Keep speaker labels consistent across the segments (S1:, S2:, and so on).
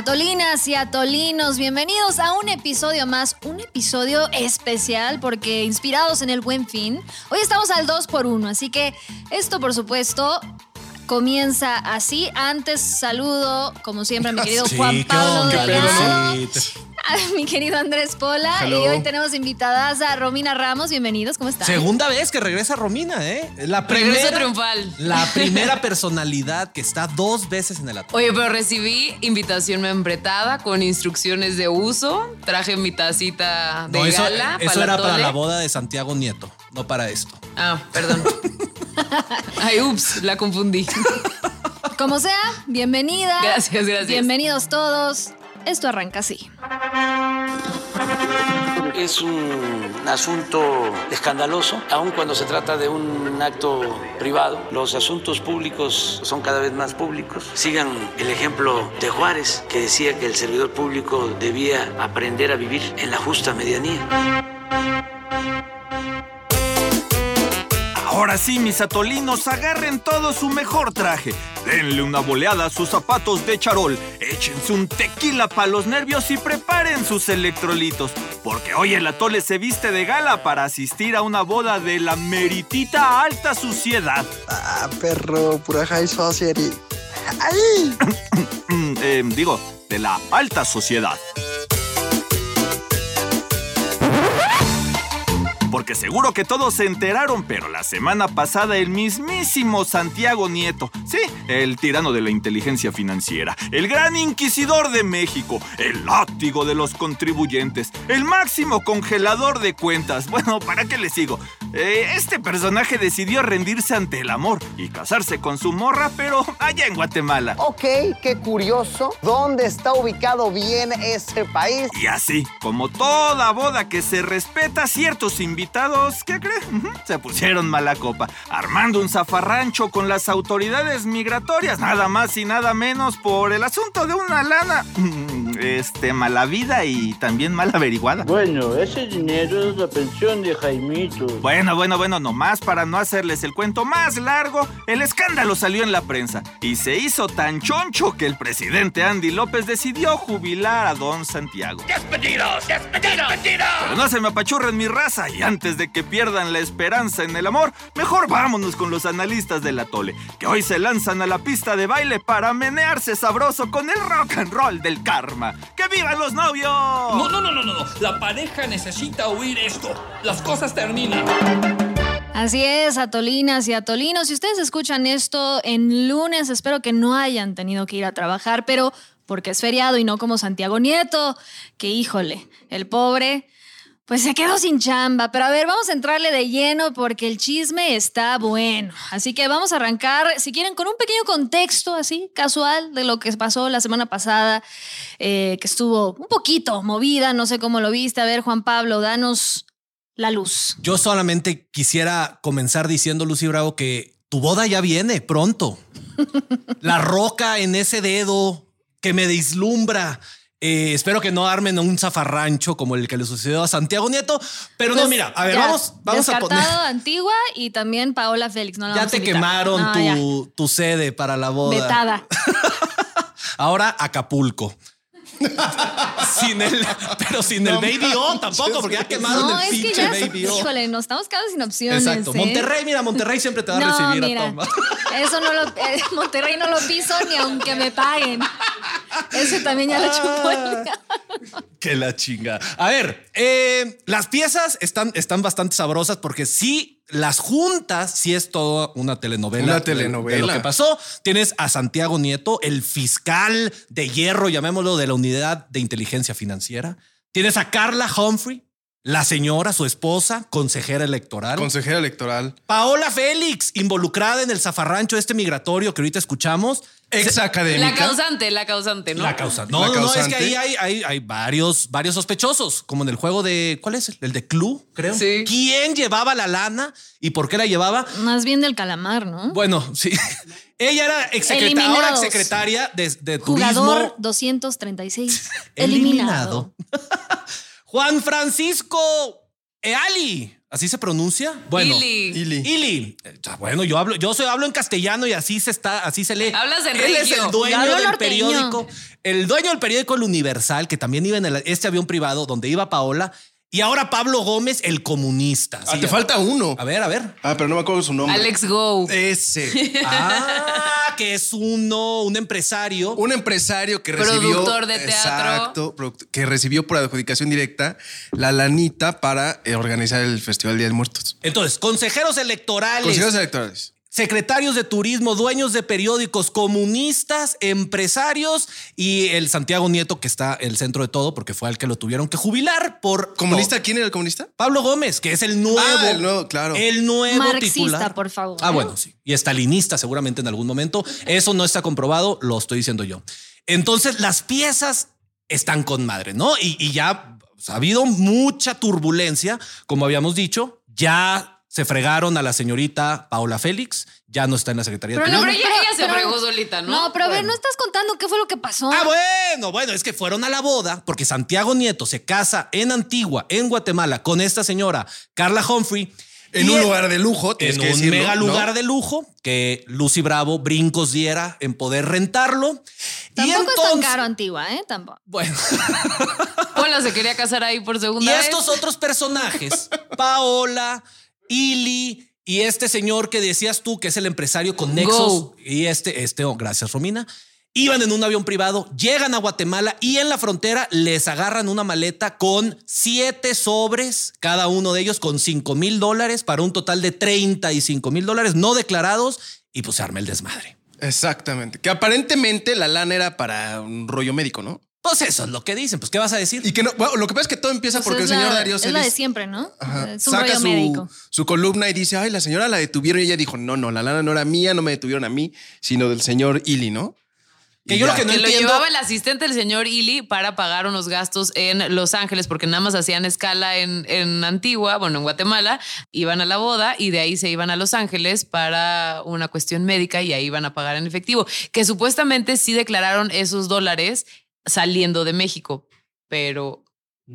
S1: Atolinas y atolinos, bienvenidos a un episodio más, un episodio especial porque inspirados en el buen fin, hoy estamos al 2 por 1 así que esto por supuesto comienza así. Antes saludo, como siempre, a mi querido
S2: Sí,
S1: Juan
S2: ¿qué
S1: Pablo? Delgado,
S2: Sí,
S1: mi querido Andrés Pola
S2: Hello.
S1: y hoy tenemos invitadas a Romina Ramos, bienvenidos, ¿cómo están?
S2: Segunda vez que regresa Romina, ¿eh? La
S3: Regreso
S2: primera,
S3: triunfal.
S2: La primera personalidad que está dos veces en el atole.
S3: Oye, pero recibí invitación membretada con instrucciones de uso. Traje mi tacita de
S2: No, eso,
S3: gala.
S2: eso
S3: la
S2: era para la boda de Santiago Nieto, no para esto.
S3: Ah, perdón. Ay, ups, la confundí.
S1: Como sea, bienvenida.
S3: Gracias, gracias.
S1: Bienvenidos todos. Esto arranca así.
S4: Es un asunto escandaloso, aun cuando se trata de un acto privado. Los asuntos públicos son cada vez más públicos. Sigan el ejemplo de Juárez, que decía que el servidor público debía aprender a vivir en la justa medianía.
S5: Ahora sí, mis atolinos, agarren todo su mejor traje. Denle una boleada a sus zapatos de charol. Échense un tequila para los nervios y preparen sus electrolitos. Porque hoy el atole se viste de gala para asistir a una boda de la meritita alta suciedad.
S6: Ah, perro, pura high society. ¡Ay!
S5: Eh, digo, de la alta sociedad. Porque seguro que todos se enteraron, pero la semana pasada el mismísimo Santiago Nieto, sí, el tirano de la inteligencia financiera, el gran inquisidor de México, el látigo de los contribuyentes, el máximo congelador de cuentas. Bueno, ¿para qué le sigo? Eh, este personaje decidió rendirse ante el amor y casarse con su morra, pero allá en Guatemala.
S7: Ok, qué curioso. ¿Dónde está ubicado bien ese país?
S5: Y así, como toda boda que se respeta, ciertos invitados, ¿qué creen? Se pusieron mala copa, armando un zafarrancho con las autoridades migratorias, nada más y nada menos por el asunto de una lana, mm, este, mala vida y también mal averiguada.
S8: Bueno, ese dinero es la pensión de Jaimito.
S5: Bueno, bueno, bueno, nomás para no hacerles el cuento más largo, el escándalo salió en la prensa y se hizo tan choncho que el presidente Andy López decidió jubilar a don Santiago. Pero no se me apachurren mi raza y antes de que pierdan la esperanza en el amor, mejor vámonos con los analistas del atole, que hoy se lanzan a la pista de baile para menearse sabroso con el rock and roll del karma. ¡Que vivan los novios!
S9: No, no, no, no, no, no. La pareja necesita oír esto. Las cosas terminan.
S1: Así es, atolinas y atolinos. Si ustedes escuchan esto en lunes, espero que no hayan tenido que ir a trabajar, pero porque es feriado y no como Santiago Nieto, que híjole, el pobre, pues se quedó sin chamba. Pero a ver, vamos a entrarle de lleno porque el chisme está bueno. Así que vamos a arrancar, si quieren, con un pequeño contexto así, casual, de lo que pasó la semana pasada, eh, que estuvo un poquito movida, no sé cómo lo viste. A ver, Juan Pablo, danos la luz.
S2: Yo solamente quisiera comenzar diciendo, Lucy Bravo, que tu boda ya viene pronto. La roca en ese dedo que me deslumbra. Eh, espero que no armen un zafarrancho como el que le sucedió a Santiago Nieto. Pero no,
S1: Pues,
S2: mira, a ver,
S1: ya,
S2: vamos, vamos a poner.
S1: Antigua y también Paola Félix. No la
S2: Ya te quemaron
S1: No, ya.
S2: tu, tu sede para la boda.
S1: Vetada.
S2: Ahora Acapulco. Sin el, pero sin el Baby O tampoco, porque ya quemaron
S1: No,
S2: el
S1: es que
S2: pinche
S1: ya,
S2: Baby O.
S1: híjole, nos estamos quedando sin opciones.
S2: Exacto.
S1: ¿eh?
S2: Monterrey, mira, Monterrey siempre te va a
S1: No,
S2: recibir
S1: mira,
S2: a toma.
S1: eso no lo, eh, Monterrey no lo piso ni aunque me paguen. Ese también ya lo chupó
S2: Que la chinga. A ver, eh, las piezas están, están bastante sabrosas porque sí, las juntas, sí es todo una telenovela.
S10: Una
S2: de-
S10: telenovela.
S2: De, lo que pasó. Tienes a Santiago Nieto, el fiscal de hierro, llamémoslo, de la unidad de inteligencia financiera. Tienes a Carla Humphrey, la señora, su esposa, consejera electoral.
S10: Consejera electoral.
S2: Paola Félix, involucrada en el zafarrancho este migratorio que ahorita escuchamos.
S10: Ex
S3: La
S10: académica.
S3: causante, la causante, ¿no?
S2: La causa. No,
S10: La
S2: no, no, es
S10: causante.
S2: que ahí hay, hay, hay varios, varios sospechosos, como en el juego de. ¿Cuál es? El de Clue, creo.
S3: Sí.
S2: ¿Quién llevaba la lana y por qué la llevaba?
S1: Más bien del calamar, ¿no?
S2: Bueno, sí. Ella era exsecretaria, ahora exsecretaria de, de
S1: Jugador
S2: turismo.
S1: 236. Eliminado.
S2: Juan Francisco Eali. ¿Así se pronuncia? Bueno,
S3: Ili.
S10: Ili.
S2: Ili. Eh, Bueno, yo hablo, yo soy, hablo en castellano y así se está, así se lee.
S3: Hablas en
S2: Él es el dueño del
S1: norteño.
S2: periódico, el dueño del periódico El Universal, que también iba en el- este avión privado donde iba Paola, y ahora Pablo Gómez, el comunista.
S10: Ah,
S2: Sí,
S10: te falta uno.
S2: A ver, a ver.
S10: Ah, pero no me acuerdo su nombre.
S3: Alex Go.
S10: Ese.
S2: Ah, que es uno, un empresario.
S10: Un empresario que recibió.
S3: Productor de teatro.
S10: Exacto. Que recibió por adjudicación directa la lanita para eh, organizar el Festival Día de Muertos.
S2: Entonces, consejeros electorales.
S10: Consejeros electorales.
S2: Secretarios de turismo, dueños de periódicos, comunistas, empresarios y el Santiago Nieto, que está el centro de todo, porque fue al que lo tuvieron que jubilar por.
S10: ¿Comunista? ¿Quién era el comunista?
S2: Pablo Gómez, que es el nuevo.
S10: Ah, el nuevo, claro.
S2: El nuevo
S1: Marxista,
S2: titular.
S1: por favor.
S2: Ah, bueno, sí. Y estalinista, seguramente en algún momento. Eso no está comprobado, lo estoy diciendo yo. Entonces, las piezas están con madre, ¿no? Y, y ya ha habido mucha turbulencia, como habíamos dicho. Ya se fregaron a la señorita Paola Félix, ya no está en la Secretaría de
S1: Pero
S3: No,
S2: Turismo.
S3: pero ella, ella se
S1: pero-
S3: fregó solita, ¿no?
S1: No, pero a ver, no estás contando qué fue lo que pasó.
S2: Ah, bueno, bueno, es que fueron a la boda porque Santiago Nieto se casa en Antigua, en Guatemala, con esta señora, Carla Humphrey.
S10: En
S2: y
S10: un lugar de lujo, tienes
S2: en
S10: que
S2: un
S10: decirlo,
S2: mega
S10: ¿no?
S2: lugar de lujo que Lucy Bravo brincos diera en poder rentarlo. y
S1: Tampoco es tan caro Antigua, ¿eh? Tampoco.
S2: Bueno,
S3: Paula se quería casar ahí por
S2: y
S3: segunda vez.
S2: estos otros personajes, Paola, Ili y este señor que decías tú que es el empresario con Nexos y este, este, oh, gracias Romina. Iban en un avión privado, llegan a Guatemala y en la frontera les agarran una maleta con siete sobres, cada uno de ellos con 5 mil dólares para un total de 35 mil dólares no declarados y pues se arma el desmadre.
S10: Exactamente. Que aparentemente la lana era para un rollo médico, ¿no?
S2: Pues eso es lo que dicen, pues ¿qué vas a decir?
S10: Y que no, bueno, lo que pasa es que todo empieza
S1: Pues
S10: porque el señor
S1: la-
S10: Darío
S1: Es la de siempre, ¿no?
S10: Ajá.
S1: Es un
S10: saca
S1: rollo
S10: su,
S1: médico.
S10: su columna y dice, ay, la señora la detuvieron y ella dijo, no, no, la lana no era mía, no me detuvieron a mí, sino del señor Ili, ¿no?
S2: Que
S10: Y
S2: yo lo que no
S3: que lo
S2: entiendo-
S3: llevaba el asistente del señor Ili para pagar unos gastos en Los Ángeles, porque nada más hacían escala en, en Antigua, bueno, en Guatemala, iban a la boda y de ahí se iban a Los Ángeles para una cuestión médica y ahí iban a pagar en efectivo, que supuestamente sí declararon esos dólares saliendo de México, pero...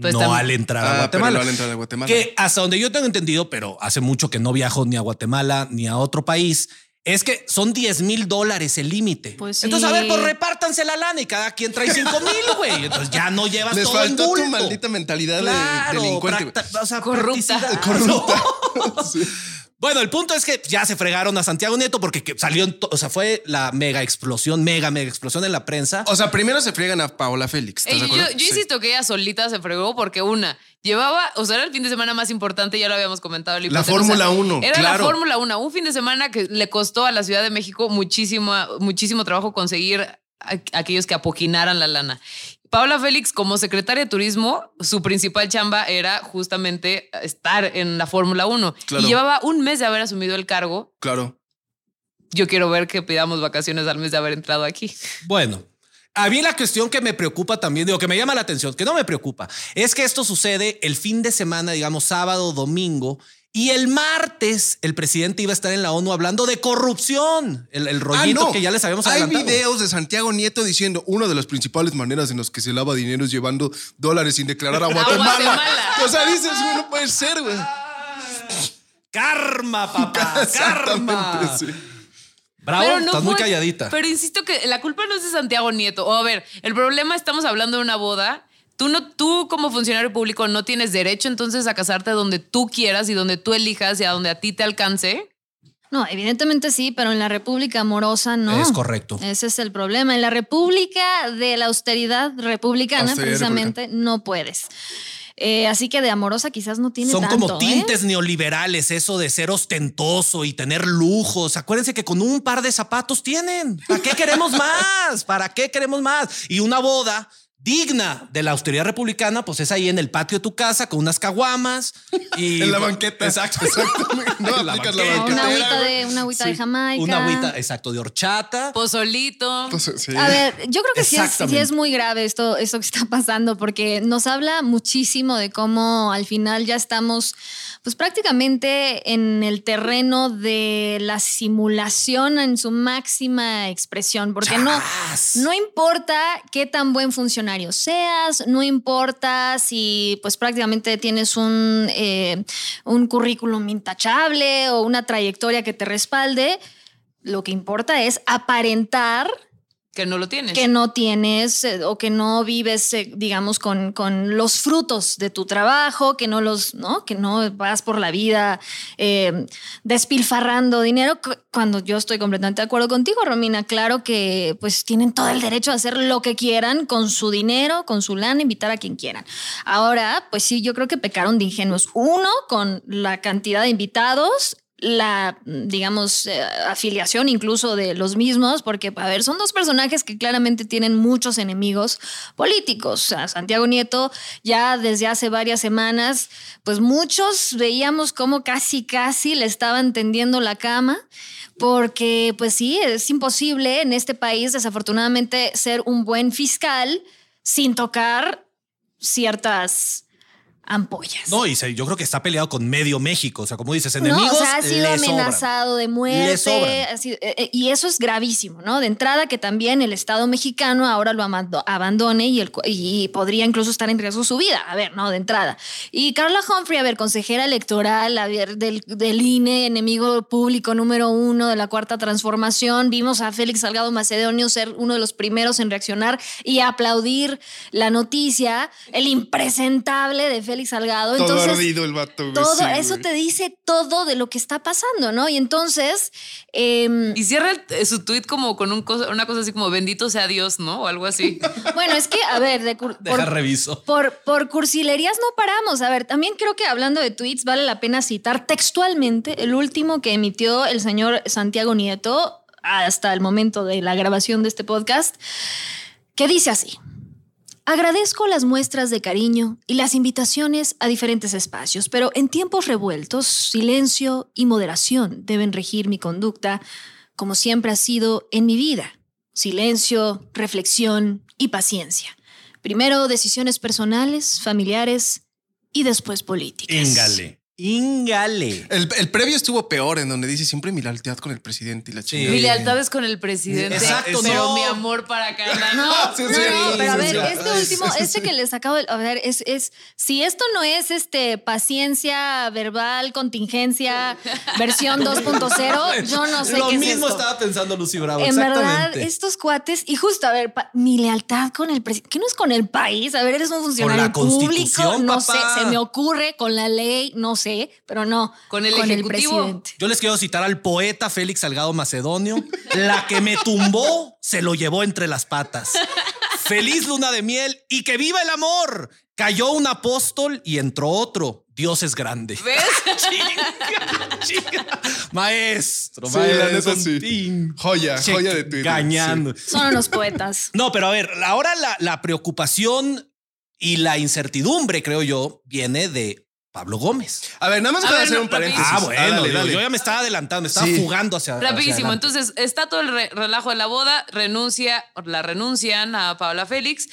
S3: pues,
S2: no al entrar a
S10: Ah, pero
S2: Guatemala.
S10: no al entrar a Guatemala.
S2: Que hasta donde yo tengo entendido, pero hace mucho que no viajo ni a Guatemala ni a otro país, es que son 10 mil dólares el límite.
S1: Pues sí.
S2: Entonces, a ver, pues repártanse la lana y cada quien trae 5 mil, güey. Entonces ya no llevas
S10: Les
S2: todo en
S10: faltó tu
S2: bulto.
S10: maldita mentalidad
S2: Claro,
S10: de delincuente.
S2: practa- o sea,
S3: Corrupta.
S10: Corrupta.
S2: Bueno, el punto es que ya se fregaron a Santiago Nieto porque que salió, o sea, fue la mega explosión, mega, mega explosión en la prensa.
S10: O sea, primero se friegan a Paola Félix. ¿estás
S3: Ey,
S10: de
S3: yo,
S10: acuerdo?
S3: yo
S10: Sí.
S3: insisto que ella solita se fregó porque una, llevaba, o sea, era el fin de semana más importante, ya lo habíamos comentado.
S10: La. Fórmula 1,
S3: Era la. Fórmula 1, un fin de semana que le costó a la Ciudad de México muchísimo, muchísimo trabajo conseguir a- aquellos que apoquinaran la lana. Paola Félix, como secretaria de turismo, su principal chamba era justamente estar en la Fórmula 1.
S10: Claro.
S3: Y llevaba un mes de haber asumido el cargo.
S10: Claro.
S3: Yo quiero ver que pidamos vacaciones al mes de haber entrado aquí.
S2: Bueno, a mí la cuestión que me preocupa también, digo, que me llama la atención, que no me preocupa, es que esto sucede el fin de semana, digamos sábado, domingo, y el martes el presidente iba a estar en la ONU hablando de corrupción, el, el rollito
S10: Ah, no.
S2: que ya les habíamos
S10: Hay
S2: adelantado.
S10: videos de Santiago Nieto diciendo una de las principales maneras en las que se lava dinero es llevando dólares sin declarar a Guatemala.
S3: Guatemala.
S10: O sea, dices, güey, no puede ser, güey.
S2: Karma, papá, karma.
S10: Sí.
S2: Bravo,
S3: Pero no
S2: estás muy
S3: fue-
S2: calladita.
S3: Pero insisto que la culpa no es de Santiago Nieto. O a ver, el problema estamos hablando de una boda. Tú no, tú como funcionario público no tienes derecho entonces a casarte donde tú quieras y donde tú elijas y a donde a ti te alcance.
S1: No, evidentemente sí, pero en la República amorosa no.
S2: Es correcto.
S1: Ese es el problema. En la República de la austeridad republicana,
S10: Austeridad
S1: precisamente, no puedes. Eh, así que de amorosa quizás no tiene
S2: Son
S1: tanto.
S2: como
S1: ¿eh?
S2: tintes neoliberales, eso de ser ostentoso y tener lujos. Acuérdense que con un par de zapatos tienen. ¿Para qué queremos más? ¿Para qué queremos más? Y una boda digna de la austeridad republicana, pues es ahí en el patio de tu casa con unas caguamas y
S10: En la banqueta.
S2: Exacto.
S10: No,
S2: En la
S10: aplicas la
S2: banqueta.
S1: O Una agüita de, una agüita de Jamaica.
S2: Una agüita, exacto, de horchata.
S3: Pozolito.
S10: Pues, sí.
S1: A ver, yo creo que sí es, sí
S2: Exactamente.
S1: es muy grave esto, esto que está pasando, porque nos habla muchísimo de cómo al final ya estamos, pues prácticamente en el terreno de la simulación en su máxima expresión, porque no,
S2: Chas.
S1: no importa qué tan buen funcionario seas, no importa si pues prácticamente tienes un, eh, un currículum intachable o una trayectoria que te respalde, lo que importa es aparentar
S3: Que no lo tienes.
S1: que no tienes eh, o que no vives, eh, digamos, con, con los frutos de tu trabajo, que no los, ¿no? Que no vas por la vida eh, despilfarrando dinero. cu- Cuando yo estoy completamente de acuerdo contigo, Romina, claro que pues tienen todo el derecho a hacer lo que quieran con su dinero, con su lana, invitar a quien quieran. Ahora, pues sí, yo creo que pecaron de ingenuos. Uno, con la cantidad de invitados la, digamos, eh, afiliación incluso de los mismos, porque, a ver, son dos personajes que claramente tienen muchos enemigos políticos. O sea, Santiago Nieto ya desde hace varias semanas, pues muchos veíamos cómo casi, casi le estaban tendiendo la cama. Porque, pues sí, es imposible en este país, desafortunadamente, ser un buen fiscal sin tocar ciertas ampollas.
S2: No, y se- yo creo que está peleado con medio México. O sea, como dices,
S1: No,
S2: enemigos.
S1: o sea, ha sido
S2: sobran.
S1: amenazado de muerte. sido- eh, eh, y eso es gravísimo, ¿no? De entrada, que también el Estado mexicano ahora lo amando- abandone y, el, cu- y podría incluso estar en riesgo su vida. A ver, ¿no? De entrada. Y Carla Humphrey, a ver, consejera electoral, a ver, del, del INE, enemigo público número uno de la cuarta transformación. Vimos a Félix Salgado Macedonio ser uno de los primeros en reaccionar y aplaudir la noticia, el impresentable de Félix Salgado.
S10: Todo
S1: Entonces,
S10: ardido el vato. güey,
S1: todo
S10: sí,
S1: eso
S10: güey.
S1: te dice todo de lo que está pasando, ¿no? Y entonces, em,
S3: Y cierra el- eh, su tweet como con un cosa- una cosa así como bendito sea Dios, ¿no? O algo así.
S1: bueno, es que, a ver, de cur-
S2: Deja
S1: por,
S2: reviso.
S1: por, por cursilerías no paramos. A ver, también creo que hablando de tweets, vale la pena citar textualmente el último que emitió el señor Santiago Nieto hasta el momento de la grabación de este podcast, que dice así. Agradezco las muestras de cariño y las invitaciones a diferentes espacios, pero en tiempos revueltos, silencio y moderación deben regir mi conducta, como siempre ha sido en mi vida. Silencio, reflexión y paciencia. Primero decisiones personales, familiares y después políticas.
S2: Íngale. Íngale.
S10: El, el previo estuvo peor, en donde dice siempre mi lealtad con el presidente y la chingada.
S3: Mi lealtad es con el presidente.
S2: Exacto,
S3: pero
S2: no.
S3: mi amor para Carla.
S1: No,
S3: No.
S10: Sí,
S1: no,
S10: sí,
S1: no,
S10: sí,
S1: pero a ver, este último, este que les acabo de, a ver, es, es, si esto no es este paciencia verbal, contingencia, versión 2.0, yo no sé
S2: Lo
S1: qué es
S2: mismo
S1: esto.
S2: estaba pensando Lucy Bravo.
S1: En verdad, estos cuates, y justo, a ver, pa- mi lealtad con el presidente, ¿qué no es con el país? A ver, eres un funcionario
S2: la
S1: público,
S2: Constitución,
S1: no
S2: papá.
S1: sé, se me ocurre, con la ley, no sé, pero no.
S3: Con el Ejecutivo.
S1: presidente.
S2: Yo les quiero citar al poeta Félix Salgado Macedonio. La que me tumbó se lo llevó entre las patas. Feliz luna de miel y que viva el amor. Cayó un apóstol y entró otro. Dios es grande.
S3: ¿Ves?
S2: Chinga, chinga. Maestro,
S10: Sí,
S2: maestro,
S10: sí. Joya, joya de Twitter.
S2: Gañando.
S1: Son unos poetas.
S2: No, pero a ver, ahora la, la preocupación y la incertidumbre, creo yo, viene de Pablo Gómez.
S10: A ver, nada más
S3: A
S10: para hacer
S3: no,
S10: un paréntesis.
S2: Ah, bueno,
S10: dale,
S2: digo,
S10: dale.
S2: yo ya me estaba adelantando, me estaba
S10: Sí.
S2: fugando hacia
S3: Rapidísimo. Entonces, está todo el re- relajo de la boda, renuncia, la renuncian a Paula Félix.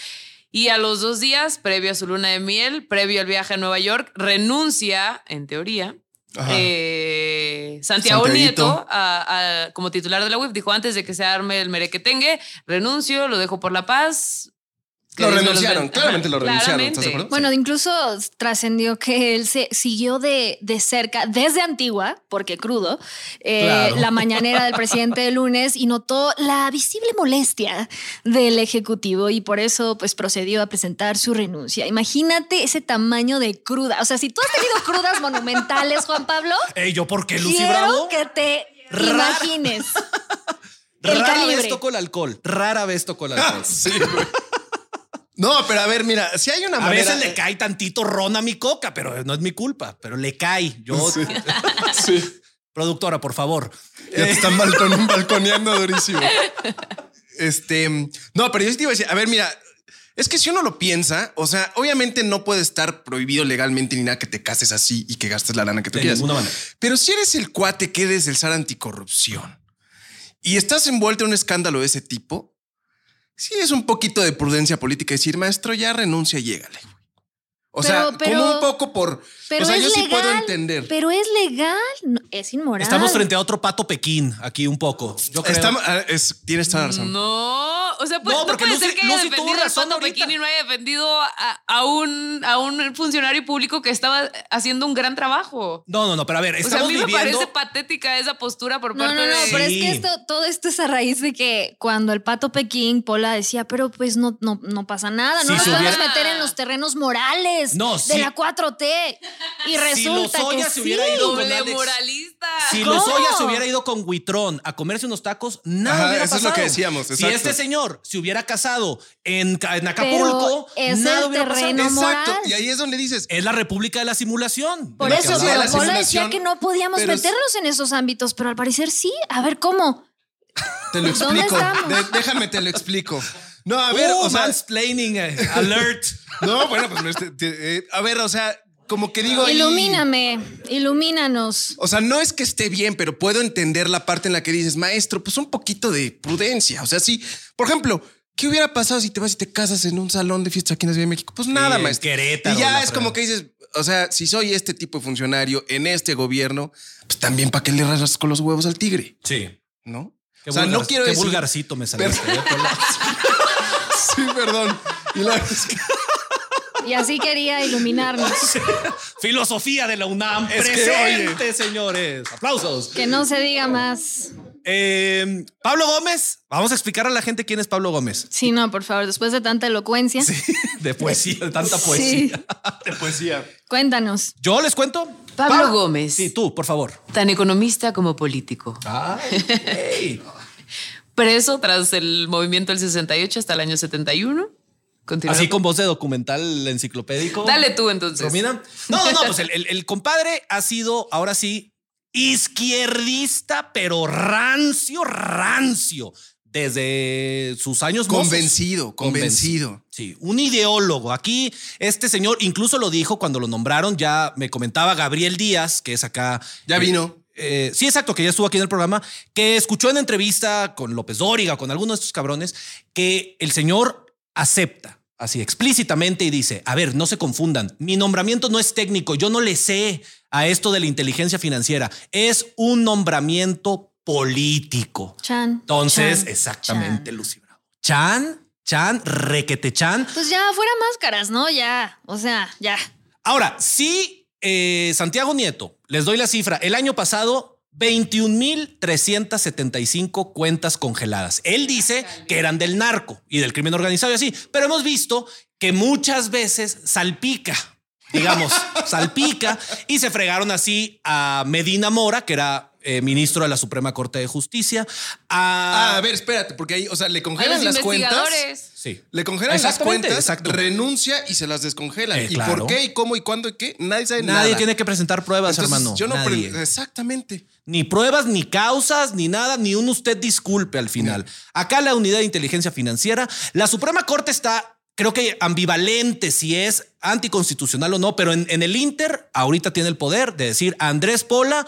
S3: Y a los dos días, previo a su luna de miel, previo al viaje a Nueva York, renuncia, en teoría, eh, Santiago
S10: Santiaguito.
S3: Nieto a- a- como titular de la UIF. Dijo antes de que se arme el merequetengue, renuncio, lo dejo por la paz.
S10: Lo renunciaron, claramente lo renunciaron, ¿estás de?
S1: Bueno, incluso trascendió que él se siguió de, de cerca, desde Antigua, porque crudo, eh,
S2: Claro.
S1: la mañanera del presidente el lunes y notó la visible molestia del Ejecutivo y por eso pues procedió a presentar su renuncia. Imagínate ese tamaño de cruda. O sea, si tú has tenido crudas monumentales, Juan Pablo,
S2: Ey, yo, ¿por qué Lucy
S1: quiero
S2: Bravo?
S1: que te
S2: Rara.
S1: imagines. el
S2: Rara
S1: calibre.
S2: vez tocó el alcohol. Rara vez tocó el alcohol.
S10: Sí, güey. No, pero a ver, mira, si hay una
S2: A
S10: manera.
S2: veces le cae tantito ron a mi coca, pero no es mi culpa, pero le cae. Yo,
S10: Sí. Sí.
S2: productora, por favor.
S10: Ya te están balcon- balconeando durísimo. Este, no, pero yo sí te iba a decir, a ver, mira, es que si uno lo piensa, o sea, obviamente no puede estar prohibido legalmente ni nada que te cases así y que gastes la lana que tú
S2: De
S10: quieras.
S2: ninguna manera.
S10: Pero si eres el cuate que eres el SAR anticorrupción y estás envuelto en un escándalo de ese tipo, sí es un poquito de prudencia política decir, maestro, ya renuncia y llégale. güey". O
S1: Pero-
S10: sea,
S1: pero-
S10: como un poco por.
S1: Pero
S10: o sea,
S1: es
S10: yo sí puedo entender.
S1: Pero es legal, no, es inmoral.
S2: Estamos frente a otro pato Pekín aquí un poco. Yo creo.
S10: Estamos- ah, es- tienes toda la razón.
S3: No, O sea, pues,
S2: No,
S3: no,
S2: porque
S3: puede
S2: Lucy-
S3: ser que haya
S2: Lucy tuvo
S3: defendido al
S2: razón
S3: Pato
S2: ahorita.
S3: Pekín y no haya defendido a, a un, a un funcionario público que estaba haciendo un gran trabajo.
S2: No, no, no, pero a ver,
S3: O sea, a
S2: estamos
S3: mí me
S2: viviendo.
S3: parece patética esa postura por
S1: No,
S3: parte
S1: no, no,
S3: de...
S1: pero es
S2: Sí.
S1: que esto, todo esto es a raíz de que cuando el pato Pekín, Pola decía, pero pues no, no, no pasa nada, no
S2: Si
S1: nos
S2: se
S1: podemos
S3: hubiera-
S1: meter en los terrenos morales
S2: No,
S1: de
S2: sí.
S1: la 4T. Y
S2: Si
S1: resulta
S2: Lozoya
S1: que
S2: se
S1: sí.
S2: hubiera ido con
S3: Doble
S2: Alex.
S3: moralista.
S2: Si. Lozoya se hubiera ido con Huitrón a comerse unos tacos, nada
S10: Ajá,
S2: hubiera
S10: eso es lo que decíamos,
S2: Si
S10: exacto.
S2: este señor se hubiera casado en, Ca- en Acapulco,
S1: es
S2: nada
S1: el
S2: hubiera pasado.
S1: terreno
S10: Exacto. Y ahí es donde dices,
S2: Es la república de la simulación.
S1: Por
S2: de la
S1: eso, pero
S10: la
S2: hablaba.
S1: Pola decía
S10: simulación,
S1: que no podíamos
S10: pero-
S1: meternos en esos ámbitos, pero al parecer sí. A ver, ¿cómo?
S10: te lo
S1: ¿Dónde
S10: explico.
S1: estamos?
S10: De- déjame te lo explico. No, a ver,
S2: Uh,
S10: o sea,
S2: mansplaining eh, alert.
S10: no, bueno, pues este, te- eh, a ver, o sea, como que digo, ahí-
S1: Ilumíname, ilumínanos.
S10: O sea, no es que esté bien, pero puedo entender la parte en la que dices, maestro, pues un poquito de prudencia. O sea, sí, por ejemplo, ¿qué hubiera pasado si te vas y te casas en un salón de fiesta aquí en la Ciudad de México? Pues nada,
S2: en
S10: maestro.
S2: Querétaro,
S10: y ya es como que dices, o sea, si soy este tipo de funcionario en este gobierno, pues también para qué le rasas con los huevos al tigre,
S2: Sí.
S10: ¿no?
S2: Qué
S10: o sea,
S2: vulgar-
S10: no quiero
S2: qué
S10: decir.
S2: vulgarcito me salió.
S10: Pero-
S2: eh.
S10: Sí, perdón. Y la verdad es que-
S1: Y así quería iluminarnos.
S2: Filosofía de la UNAM.
S10: Es que,
S2: presente, señores. Aplausos.
S1: Que no se diga más.
S2: Eh, Pablo Gómez. Vamos a explicar a la gente quién es Pablo Gómez.
S1: Sí, no, por favor, después de tanta elocuencia,
S2: De poesía, de tanta
S1: Sí.
S2: poesía.
S10: de poesía.
S1: cuéntanos.
S2: Yo les cuento.
S3: Pablo Gómez.
S2: Sí, tú, por favor.
S3: Tan economista como político. Preso tras el movimiento del 68 hasta el año 71.
S2: Así con voz de documental enciclopédico.
S3: Dale tú entonces.
S2: Romina. No, no, pues el, el- el compadre ha sido ahora sí izquierdista, pero rancio, rancio. Desde sus años mozos.
S10: Convencido, convencido.
S2: Sí, un ideólogo. Aquí este señor incluso lo dijo cuando lo nombraron. Ya me comentaba Gabriel Díaz, que es acá.
S10: Ya
S2: eh,
S10: vino.
S2: eh, sí, exacto, que ya estuvo aquí en el programa, que escuchó en entrevista con López Dóriga, con alguno de estos cabrones, que el señor acepta así explícitamente y dice, a ver, no se confundan, mi nombramiento no es técnico, yo no le sé a esto de la inteligencia financiera, es un nombramiento político.
S1: Chan.
S2: Entonces,
S1: Chan,
S2: exactamente,
S1: Chan.
S2: Lucy Bravo. Chan, Chan, requete Chan.
S1: Pues ya, fuera máscaras, ¿no? Ya. O sea, ya.
S2: Ahora, sí, eh, Santiago Nieto, les doy la cifra, el año pasado 21.375 cuentas congeladas. Él dice que eran del narco y del crimen organizado y así, pero hemos visto que muchas veces salpica, digamos, salpica y se fregaron así a Medina Mora, que era eh, ministro de la Suprema Corte de Justicia, a...
S10: Ah, a ver, espérate, porque ahí, o sea, le congelan las cuentas.
S3: investigadores.
S2: Sí.
S10: Le congelan las
S2: Exactamente,
S10: cuentas,
S2: exacto.
S10: renuncia y se las descongelan.
S2: Eh,
S10: ¿Y
S2: claro.
S10: por qué? ¿Y cómo? ¿Y cuándo? ¿Y qué? Nadie sabe
S2: Nadie
S10: nada.
S2: tiene que presentar pruebas,
S10: Entonces,
S2: hermano.
S10: Yo no
S2: Nadie.
S10: Exactamente.
S2: Ni pruebas, ni causas, ni nada, ni un usted disculpe al final. Acá la unidad de inteligencia financiera, la Suprema Corte está, creo que ambivalente si es anticonstitucional o no, pero en, en el Inter ahorita tiene el poder de decir, Andrés Pola,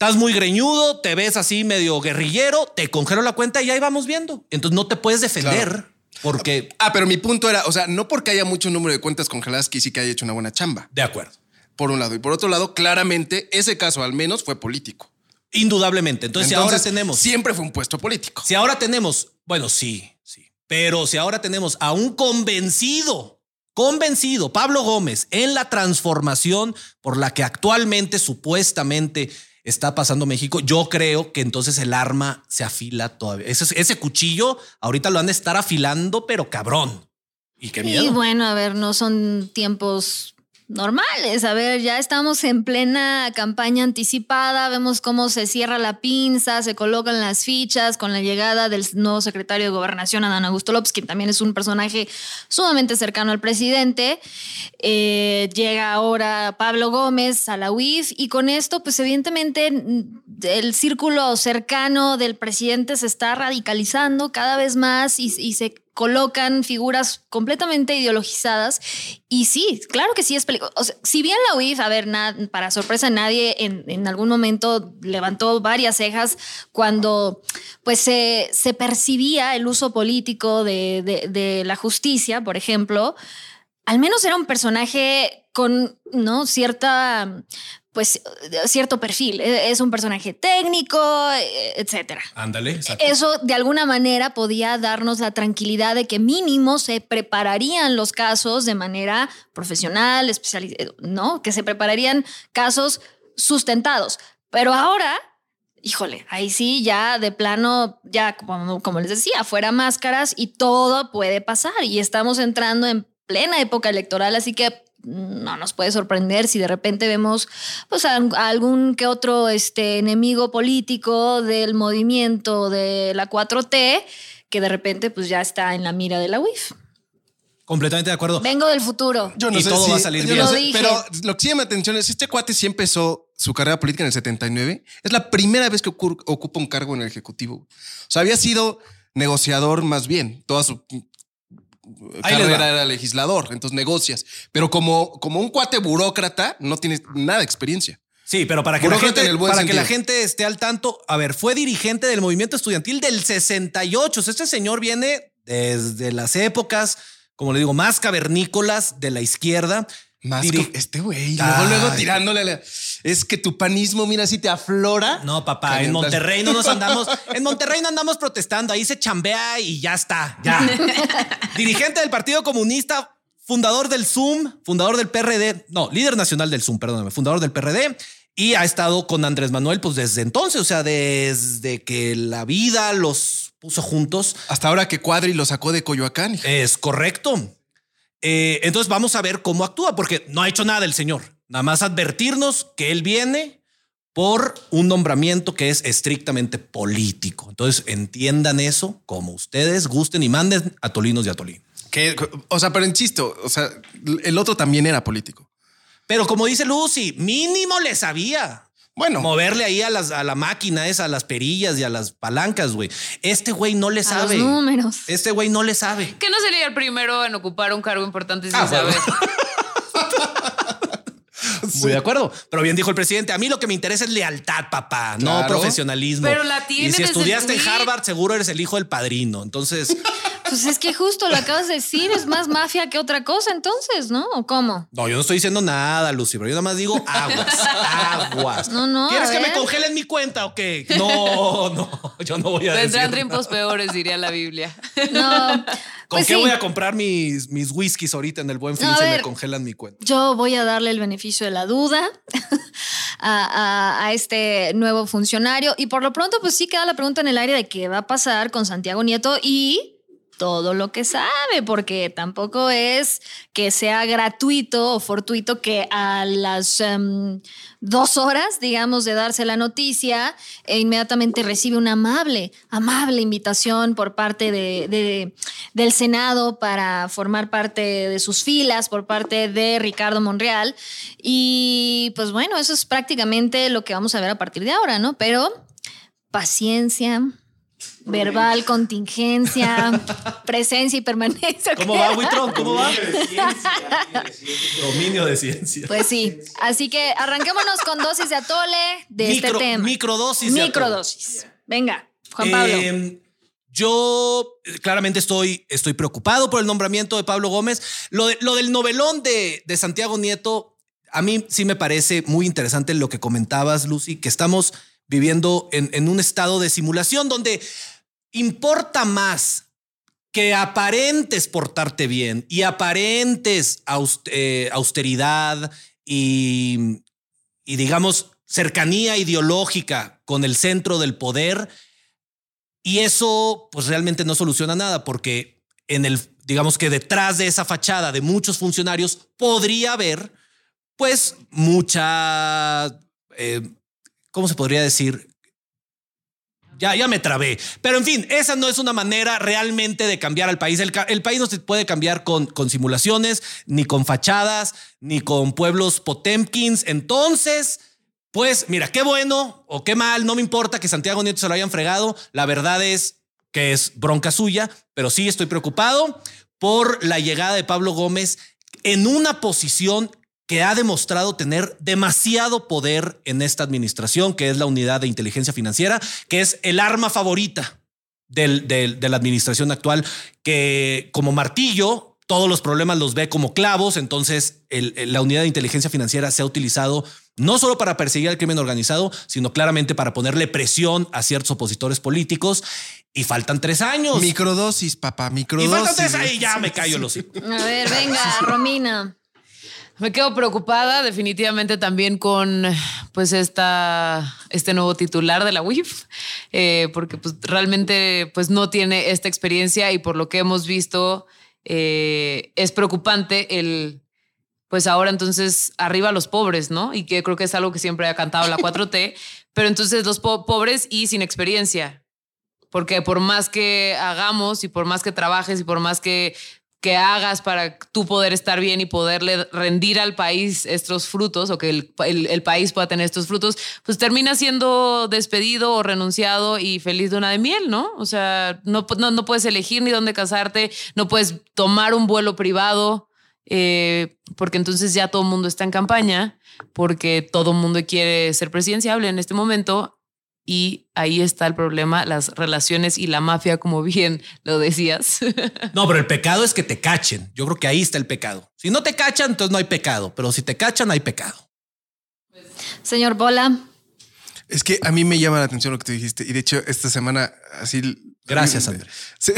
S2: estás muy greñudo, te ves así medio guerrillero, te congelo la cuenta y ahí vamos viendo. Entonces no te puedes defender porque...
S10: Ah, pero mi punto era, o sea, no porque haya mucho número de cuentas congeladas que sí que haya hecho una buena chamba,
S2: De acuerdo.
S10: por un lado. Y por otro lado, claramente, ese caso al menos fue político.
S2: Indudablemente. Entonces, si ahora
S10: Entonces,
S2: tenemos...
S10: Siempre fue un puesto político.
S2: Si ahora tenemos, bueno, sí, sí, pero si ahora tenemos a un convencido, convencido, Pablo Gómez, en la transformación por la que actualmente supuestamente está pasando México, yo creo que entonces el arma se afila todavía. Ese, ese cuchillo ahorita lo han de estar afilando, pero cabrón. Y qué miedo.
S1: Y bueno, a ver, no son tiempos normales. A ver, ya estamos en plena campaña anticipada, vemos cómo se cierra la pinza, se colocan las fichas con la llegada del nuevo secretario de Gobernación, Adán Augusto López, quien también es un personaje sumamente cercano al presidente. Eh, llega ahora Pablo Gómez a la UIF y con esto, pues evidentemente el círculo cercano del presidente se está radicalizando cada vez más y se colocan figuras completamente ideologizadas. Y sí, claro que sí es peligroso. O sea, si bien la UIF, a ver, para sorpresa de nadie, en, algún momento levantó varias cejas cuando pues se, percibía el uso político de, de- de la justicia, por ejemplo, al menos era un personaje con ¿no? cierta pues cierto perfil. E, Es un personaje técnico, eh, etcétera.
S2: Ándale. exacto.
S1: Eso de alguna manera podía darnos la tranquilidad de que mínimo se prepararían los casos de manera profesional, especializada, ¿no? Que se prepararían casos sustentados. Pero ahora, híjole, ahí sí ya de plano, ya como, como les decía, fuera máscaras y todo puede pasar. Y estamos entrando en plena época electoral, así que no nos puede sorprender si de repente vemos pues a, a algún que otro este enemigo político del movimiento de la 4T que de repente pues ya está en la mira de la UIF.
S2: Completamente de acuerdo.
S1: Vengo del futuro.
S10: Yo no
S2: Y
S10: sé
S2: todo
S10: si-
S2: va a salir bien.
S10: no
S1: Lo dije.
S10: pero lo que sí llama atención es este cuate sí empezó su carrera política en el 79. Es la primera vez que ocupa un cargo en el Ejecutivo. O sea, había sido negociador más bien. Toda su
S2: Ahí les
S10: carrera era legislador, entonces negocias. Pero como, como un cuate burócrata, no tienes nada de experiencia.
S2: Sí, pero para que, la gente, para que la gente esté al tanto, a ver, fue dirigente del movimiento estudiantil del 68. O sea, este señor viene desde las épocas, como le digo, más cavernícolas de la izquierda.
S10: Más
S2: Diri-
S10: co- este güey, luego, luego tirándole. a la- Es que tu panismo, mira, si te aflora.
S2: No, papá, en Monterrey no nos andamos, en Monterrey no andamos protestando, ahí se chambea y ya está, ya. Dirigente del Partido Comunista, fundador del ZUM, fundador del PRD, no, líder nacional del ZUM, perdóname, fundador del PRD y ha estado con Andrés Manuel pues desde entonces, o sea, desde que la vida los puso juntos.
S10: Hasta ahora que Cuadri lo sacó de Coyoacán.
S2: Es correcto. Eh, entonces vamos a ver cómo actúa, porque no ha hecho nada el señor. Nada más advertirnos que él viene por un nombramiento que es estrictamente político. Entonces entiendan eso como ustedes gusten y manden a Tolinos y a Tolín.
S10: Que, o sea, pero insisto, o sea, el otro también era político.
S2: Pero como dice Lucy, mínimo le sabía.
S10: Bueno,
S2: Moverle ahí a, las, a la máquina esa, a las perillas y a las palancas, güey. Este güey no le
S1: A los
S2: sabe.
S1: números.
S2: Este güey no le sabe.
S3: Que no sería el primero en ocupar un cargo importante sin
S2: Ah, bueno. Muy de acuerdo. Pero bien dijo el presidente, a mí lo que me interesa es lealtad, papá, no profesionalismo.
S3: Pero la tiene
S2: Y si estudiaste en Harvard, seguro eres el hijo del padrino. Entonces,
S1: Pues es que justo lo acabas de decir, es más mafia que otra cosa entonces, ¿no? ¿O cómo?
S2: no, yo no estoy diciendo nada, Lucy, pero yo nada más digo aguas, aguas.
S1: No, no,
S2: ¿Quieres que me
S1: ver.
S2: congelen mi cuenta o qué? No, no, yo no voy a decir.
S3: Vendrán
S2: nada.
S3: tiempos peores, diría la Biblia.
S1: No.
S2: ¿Con
S1: pues
S2: qué
S1: sí.
S2: voy a comprar mis, mis whiskies ahorita en el buen fin?
S1: No,
S2: se me congelan mi cuenta.
S1: Yo voy a darle el beneficio de la duda a, a- este nuevo funcionario. Y por lo pronto pues sí queda la pregunta en el aire de qué va a pasar con Santiago Nieto y todo lo que sabe, porque tampoco es que sea gratuito o fortuito que a las em, dos horas, digamos, de darse la noticia, e inmediatamente recibe una amable, amable invitación por parte de, de- del Senado para formar parte de sus filas, por parte de Ricardo Monreal. Y pues bueno, eso es prácticamente lo que vamos a ver a partir de ahora, ¿no? Pero paciencia. Verbal, contingencia, presencia y permanencia.
S2: ¿Cómo va, Huitrón? ¿Cómo va? Dominio de ciencia.
S1: Pues sí. Así que arranquémonos con dosis de atole de este tema.
S2: Microdosis.
S1: Microdosis. Venga, Juan Pablo.
S2: Eh, yo eh, claramente estoy, estoy preocupado por el nombramiento de Pablo Gómez. Lo, de- lo del novelón de, de Santiago Nieto, a mí sí me parece muy interesante lo que comentabas, Lucy, que estamos viviendo en, en un estado de simulación donde importa más que aparentes portarte bien y aparentes eh, austeridad y, y digamos cercanía ideológica con el centro del poder. Y eso pues realmente no soluciona nada porque en el, digamos que detrás de esa fachada de muchos funcionarios podría haber pues mucha, eh, ¿cómo se podría decir? Ya, ya me trabé. Pero en fin, esa no es una manera realmente de cambiar al país. El, el país no se puede cambiar con, con simulaciones, ni con fachadas, ni con pueblos potemkins. Entonces, pues mira, qué bueno o qué mal, no me importa que Santiago Nieto se lo hayan fregado. La verdad es que es bronca suya, pero sí estoy preocupado por la llegada de Pablo Gómez en una posición que ha demostrado tener demasiado poder en esta administración, que es la unidad de inteligencia financiera, que es el arma favorita del- del- de la administración actual, que como martillo todos los problemas los ve como clavos, entonces el- el- la unidad de inteligencia financiera se ha utilizado no solo para perseguir al crimen organizado, sino claramente para ponerle presión a ciertos opositores políticos. Y faltan tres años.
S10: Microdosis, papá,
S2: y
S10: microdosis.
S2: faltan tres ahí, ya me callo los
S1: A ver, venga, Romina.
S3: Me quedo preocupada definitivamente también con pues esta, este nuevo titular de la UIF, eh, porque pues, realmente pues, no tiene esta experiencia y por lo que hemos visto eh, es preocupante el pues ahora entonces arriba los pobres, ¿no? Y que creo que es algo que siempre ha cantado la 4T, pero entonces los po- pobres y sin experiencia, porque por más que hagamos y por más que trabajes y por más que, que hagas para tú poder estar bien y poderle rendir al país estos frutos o que el, el- país pueda tener estos frutos, pues termina siendo despedido o renunciado y feliz de una de miel, ¿no? O sea, no, no, no puedes elegir ni dónde casarte, no puedes tomar un vuelo privado. eh, porque entonces ya todo el mundo está en campaña, porque todo el mundo quiere ser presidenciable en este momento y ahí está el problema, las relaciones y la mafia, como bien lo decías.
S2: No, pero el pecado es que te cachen. Yo creo que ahí está el pecado. Si no te cachan, entonces no hay pecado, pero si te cachan, hay pecado.
S1: Señor Bola.
S10: Es que a mí me llama la atención lo que tú dijiste. Y de hecho, esta semana así.
S2: Gracias, Andrés.
S10: Sí.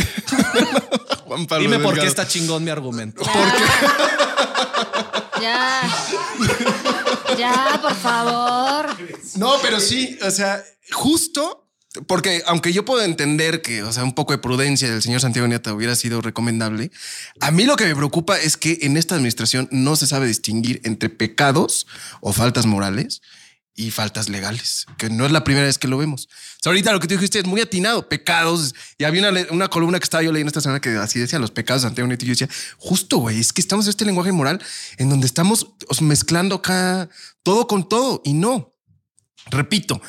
S10: Juan Pablo
S2: Dime por qué está chingón mi argumento.
S1: Ya. Ya, por favor.
S10: No, pero sí, o sea, justo porque aunque yo puedo entender que, o sea, un poco de prudencia del señor Santiago Nieto hubiera sido recomendable, a mí lo que me preocupa es que en esta administración no se sabe distinguir entre pecados o faltas morales y faltas legales, que no es la primera vez que lo vemos. Ahorita lo que tú dijiste es muy atinado, pecados. Y había una, columna que estaba yo leyendo esta semana que así decía los pecados Santiago Nieto. Y yo decía, justo, güey, es que estamos en este lenguaje moral en donde estamos mezclando acá todo con todo y no. Repito,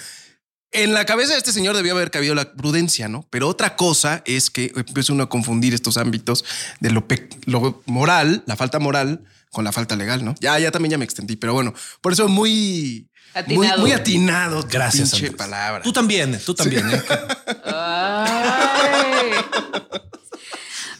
S10: en la cabeza de este señor debió haber cabido la prudencia, ¿no? Pero otra cosa es que empieza uno a confundir estos ámbitos de lo, lo moral, la falta moral, con la falta legal, ¿no? Ya, ya también ya me extendí, pero bueno, por eso muy,
S3: Atinado.
S10: muy atinado.
S2: Gracias,
S10: pinche
S2: Andrés.
S10: palabra.
S2: Tú también, tú también. ¿eh?
S3: Ay.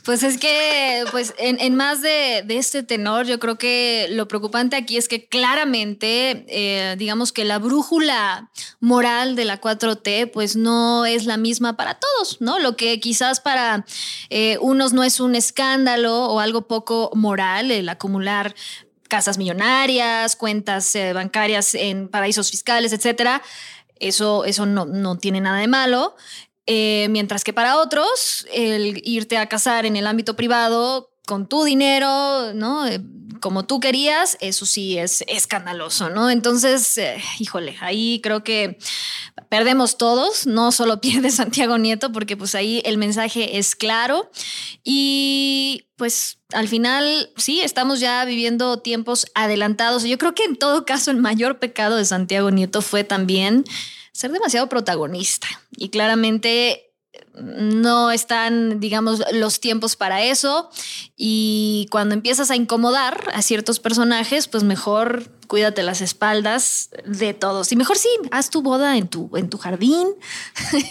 S1: Pues es que, pues en, en más de, de este tenor, yo creo que lo preocupante aquí es que claramente, eh, digamos que la brújula moral de la 4T, pues no es la misma para todos, ¿no? Lo que quizás para eh, unos no es un escándalo o algo poco moral, el acumular casas millonarias, cuentas eh, bancarias en paraísos fiscales, etcétera. Eso, eso no, no tiene nada de malo. Eh, mientras que para otros, el irte a casar en el ámbito privado con tu dinero, ¿no? Eh, como tú querías, eso sí es escandaloso, ¿no? Entonces, eh, híjole, ahí creo que perdemos todos, no solo pierde Santiago Nieto, porque pues ahí el mensaje es claro y pues al final sí, estamos ya viviendo tiempos adelantados. Yo creo que en todo caso el mayor pecado de Santiago Nieto fue también ser demasiado protagonista y claramente no están, digamos, los tiempos para eso. Y cuando empiezas a incomodar a ciertos personajes, pues mejor cuídate las espaldas de todos. Y mejor sí, haz tu boda en tu, en tu jardín.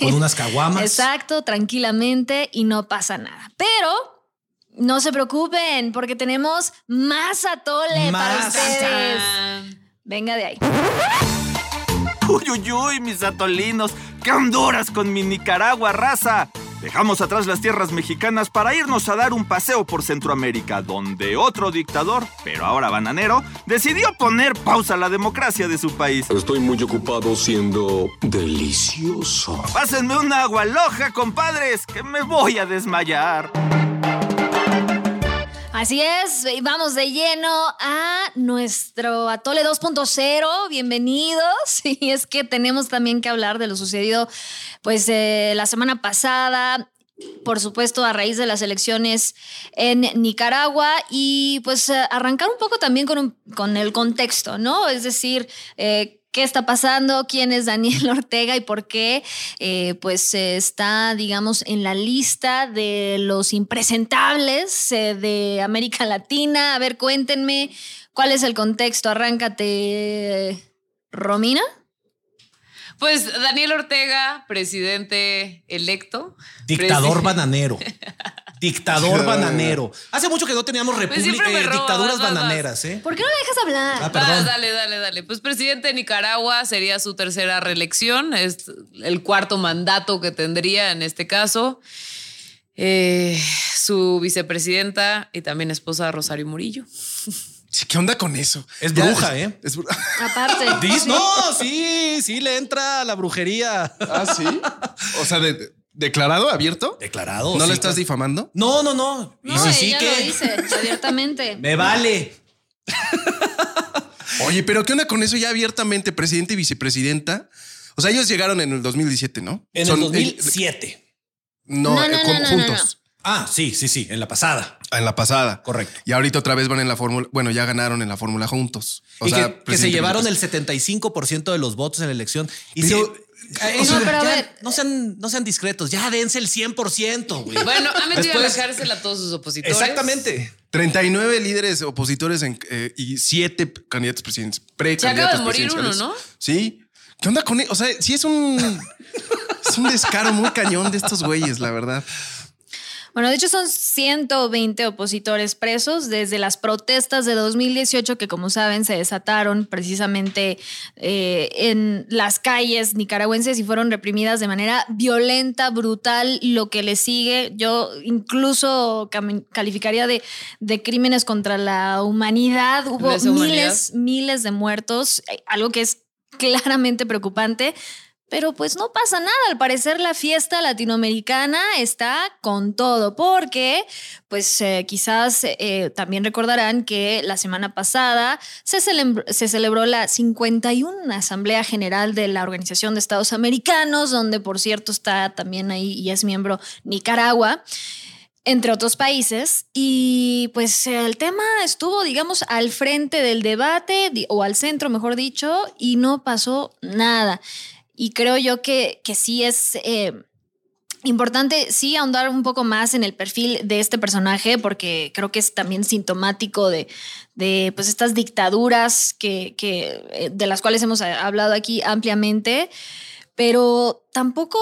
S2: Con unas caguamas.
S1: Exacto, tranquilamente y no pasa nada. Pero no se preocupen porque tenemos más atole para ustedes. Venga de ahí.
S5: Uy, uy, uy, mis atolinos. ¡Qué Honduras con mi Nicaragua, raza! Dejamos atrás las tierras mexicanas para irnos a dar un paseo por Centroamérica, donde otro dictador, pero ahora bananero, decidió poner pausa a la democracia de su país.
S11: Estoy muy ocupado siendo delicioso.
S5: Pásenme un agua loja, compadres, que me voy a desmayar.
S1: Así es, vamos de lleno a nuestro Atole 2.0. Bienvenidos. Y es que tenemos también que hablar de lo sucedido pues eh, la semana pasada. Por supuesto, a raíz de las elecciones en Nicaragua y pues eh, arrancar un poco también con, con el contexto, ¿no? Es decir, eh, qué está pasando, quién es Daniel Ortega y por qué, eh, pues está, digamos, en la lista de los impresentables eh, de América Latina. A ver, cuéntenme cuál es el contexto. Arráncate, Romina.
S3: Pues Daniel Ortega, presidente electo.
S2: Dictador
S3: Presi-
S2: bananero. Dictador bananero. Hace mucho que no teníamos
S3: Pues
S2: república, eh,
S3: roba,
S2: dictaduras
S3: vas, vas, vas.
S2: bananeras, ¿eh?
S1: ¿Por qué no me dejas hablar?
S2: Ah, perdón.
S3: Ah, dale, dale, dale. Pues presidente de Nicaragua sería su tercera reelección. Es el cuarto mandato que tendría en este caso. Eh, su vicepresidenta y también esposa Rosario Murillo.
S10: Sí, ¿Qué onda con eso?
S2: Es
S10: Ya,
S2: bruja, ¿eh?
S10: es bru-
S1: Aparte.
S2: Dis- No, sí, sí le entra a la brujería.
S10: ah, sí. O sea, de- de- declarado, abierto.
S2: Declarado.
S10: ¿No
S2: sí,
S10: le estás difamando?
S2: No, no, no. Y
S1: No,
S2: si sí
S1: ella
S2: que
S1: lo dice abiertamente.
S2: me vale.
S10: Oye, pero ¿qué onda con eso ya abiertamente, presidente y vicepresidenta? O sea, ellos llegaron en el 2017, ¿no?
S2: En
S10: Son-
S2: el 2007.
S10: No,
S1: No,
S10: eh,
S1: no, no, no,
S10: juntos.
S2: Ah, sí, sí, sí, en la pasada.
S10: En la pasada.
S2: Correcto.
S10: Y ahorita otra vez van en la fórmula. Bueno, ya ganaron en la fórmula juntos. O
S2: y
S10: sea,
S2: que- que, se llevaron el
S10: vicepresidenta.
S2: 75% de los votos en la elección. Y
S10: Pero-
S2: si- eh,
S1: No,
S2: eso,
S1: pero a
S2: ya,
S1: ver.
S2: no sean, no sean discretos, ya dense el 100%, güey.
S3: Bueno, ha metido
S2: Después-
S3: a la cárcel a todos sus opositores.
S2: Exactamente.
S10: 39 líderes opositores en, eh, y 7 candidatos presidentes.
S3: Se acaba de
S10: precandidatos
S3: morir uno,
S10: presidenciales.
S3: ¿no?
S10: Sí. ¿Qué onda con él? O sea, sí es un. es un descaro muy cañón de estos güeyes, la verdad.
S1: Bueno, de hecho son 120 opositores presos desde las protestas de 2018 que como saben se desataron precisamente eh, en las calles nicaragüenses y fueron reprimidas de manera violenta, brutal, lo que le sigue. Yo incluso calificaría de, de crímenes contra la humanidad. Hubo
S3: humanidad.
S1: miles, miles de muertos, eh, algo que es claramente preocupante. Pero pues no pasa nada, al parecer la fiesta latinoamericana está con todo, porque pues eh, quizás eh, también recordarán que la semana pasada se, se celebró la 51 Asamblea General de la Organización de Estados Americanos, donde por cierto está también ahí y es miembro Nicaragua entre otros países. Y pues el tema estuvo, digamos, al frente del debate, o al centro, mejor dicho, y no pasó nada. Y creo yo que, que sí es... eh, Importante, sí, ahondar un poco más en el perfil de este personaje, porque creo que es también sintomático de, de pues, estas dictaduras que, que, eh, de las cuales hemos eh, hablado aquí ampliamente, pero tampoco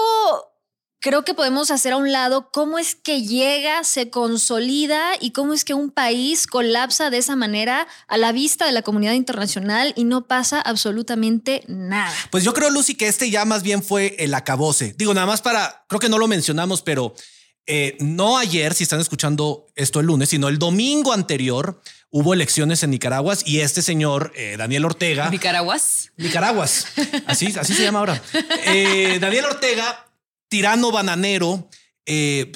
S1: creo que podemos hacer a un lado cómo es que llega, se consolida y cómo es que un país colapsa de esa manera a la vista de la comunidad internacional y no pasa absolutamente nada.
S2: Pues yo creo, Lucy, que este ya más bien fue el acabose. Digo, nada más para, creo que no lo mencionamos, pero eh, no ayer, si están escuchando esto el lunes, sino el domingo anterior hubo elecciones en Nicaragua y este señor, eh, Daniel Ortega.
S3: Nicaraguas.
S2: Nicaraguas. Así, así se llama ahora. Eh, Daniel Ortega, tirano bananero, eh,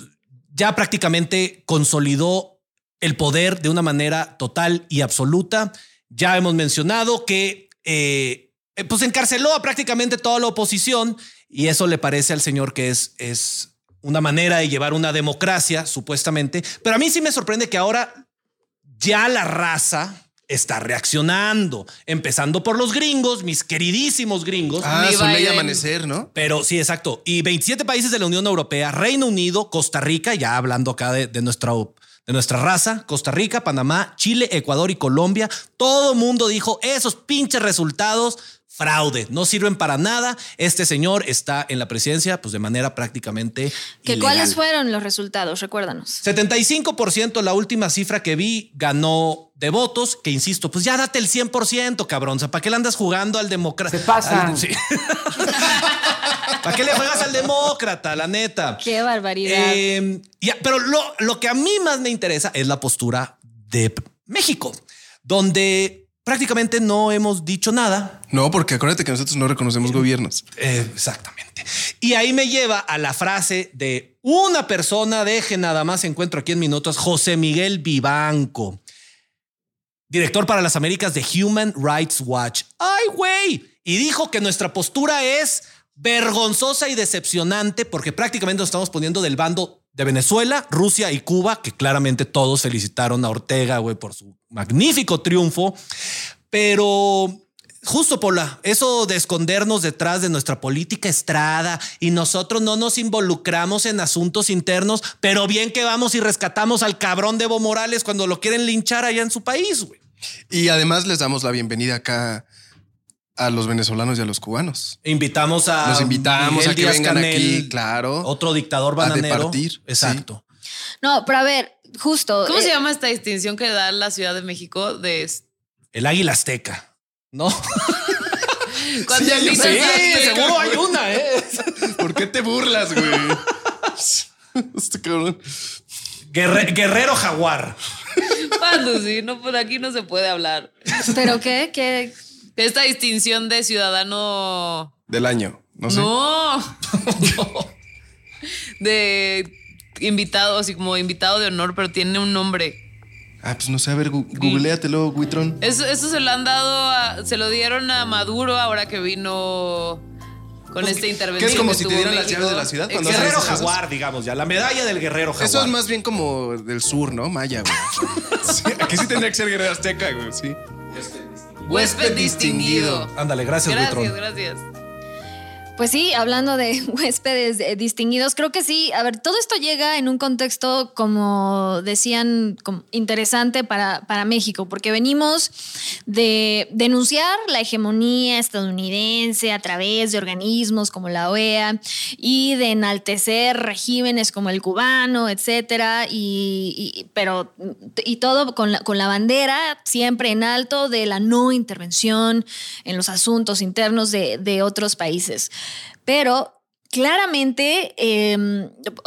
S2: ya prácticamente consolidó el poder de una manera total y absoluta. Ya hemos mencionado que eh, eh, pues encarceló a prácticamente toda la oposición y eso le parece al señor que es, es una manera de llevar una democracia, supuestamente. Pero a mí sí me sorprende que ahora ya la raza está reaccionando, empezando por los gringos, mis queridísimos gringos.
S10: Ah,
S3: Ni
S10: su ley amanecer, ¿no?
S2: Pero sí, exacto. Y 27 países de la Unión Europea, Reino Unido, Costa Rica, ya hablando acá de, de nuestra, de nuestra raza, Costa Rica, Panamá, Chile, Ecuador y Colombia, todo mundo dijo esos pinches resultados. Fraude, no sirven para nada. Este señor está en la presidencia, pues de manera prácticamente.
S1: ¿Que
S2: ilegal.
S1: ¿Cuáles fueron los resultados? Recuérdanos.
S2: 75% la última cifra que vi ganó de votos, que insisto, pues ya date el 100%, cabrón. O sea, ¿para qué le andas jugando al demócrata? Se
S7: pasan.
S2: ¿Para qué le juegas al demócrata, la neta?
S1: Qué barbaridad.
S2: Eh, ya, pero lo, lo que a mí más me interesa es la postura de México, donde prácticamente no hemos dicho nada.
S10: No, porque acuérdate que nosotros no reconocemos gobiernos.
S2: Eh, exactamente. Y ahí me lleva a la frase de una persona, deje nada más encuentro aquí en minutos, José Miguel Vivanco, director para las Américas de Human Rights Watch. ¡Ay, güey! Y dijo que nuestra postura es vergonzosa y decepcionante porque prácticamente nos estamos poniendo del bando de Venezuela, Rusia y Cuba, que claramente todos felicitaron a Ortega, güey, por su magnífico triunfo. Pero justo, Paula, eso de escondernos detrás de nuestra política estrada y nosotros no nos involucramos en asuntos internos, pero bien que vamos y rescatamos al cabrón de Evo Morales cuando lo quieren linchar allá en su país, güey.
S10: Y además les damos la bienvenida acá a los venezolanos y a los cubanos.
S2: Invitamos a
S10: Los invitamos
S2: Miguel
S10: a que
S2: Díaz
S10: vengan
S2: Canel,
S10: aquí, claro.
S2: otro dictador
S10: a
S2: bananero.
S10: departir,
S2: Exacto.
S1: No, pero a ver, justo.
S3: ¿Cómo
S1: eh,
S3: se llama esta distinción que da la Ciudad de México de
S2: El águila azteca. No.
S10: Sí,
S2: seguro hay una, ¿eh?
S10: ¿Por qué te burlas, güey? Este cabrón.
S2: Guerre- guerrero jaguar.
S3: Ah, Lucy, no, por aquí no se puede hablar.
S1: ¿Pero qué? ¿Qué?
S3: Esta distinción de ciudadano.
S10: Del año. No sé.
S3: No. de invitado, así como invitado de honor, pero tiene un nombre.
S10: Ah, pues no sé, a ver, gu- googleatelo, Guitrón.
S3: Eso, eso se lo han dado, a- se lo dieron a Maduro ahora que vino con esta intervención.
S10: que es como
S3: que
S10: si te dieran las llaves de la ciudad cuando
S3: Exacto.
S2: Guerrero
S10: cosas?
S2: jaguar, digamos ya. La medalla del guerrero jaguar.
S10: Eso es más bien como del sur, ¿no? Maya, güey. Sí, aquí sí tendría que ser guerrero azteca, güey, sí.
S3: Huésped distinguido.
S2: Ándale, gracias,
S3: Gracias,
S2: Buitrón.
S3: gracias.
S1: Pues sí, hablando de huéspedes eh, distinguidos, creo que sí. A ver, todo esto llega en un contexto, como decían, interesante para, para México, porque venimos de denunciar la hegemonía estadounidense a través de organismos como la OEA y de enaltecer regímenes como el cubano, etcétera, y, y- pero y todo con la, con la bandera siempre en alto de la no intervención en los asuntos internos de, de otros países. Pero claramente,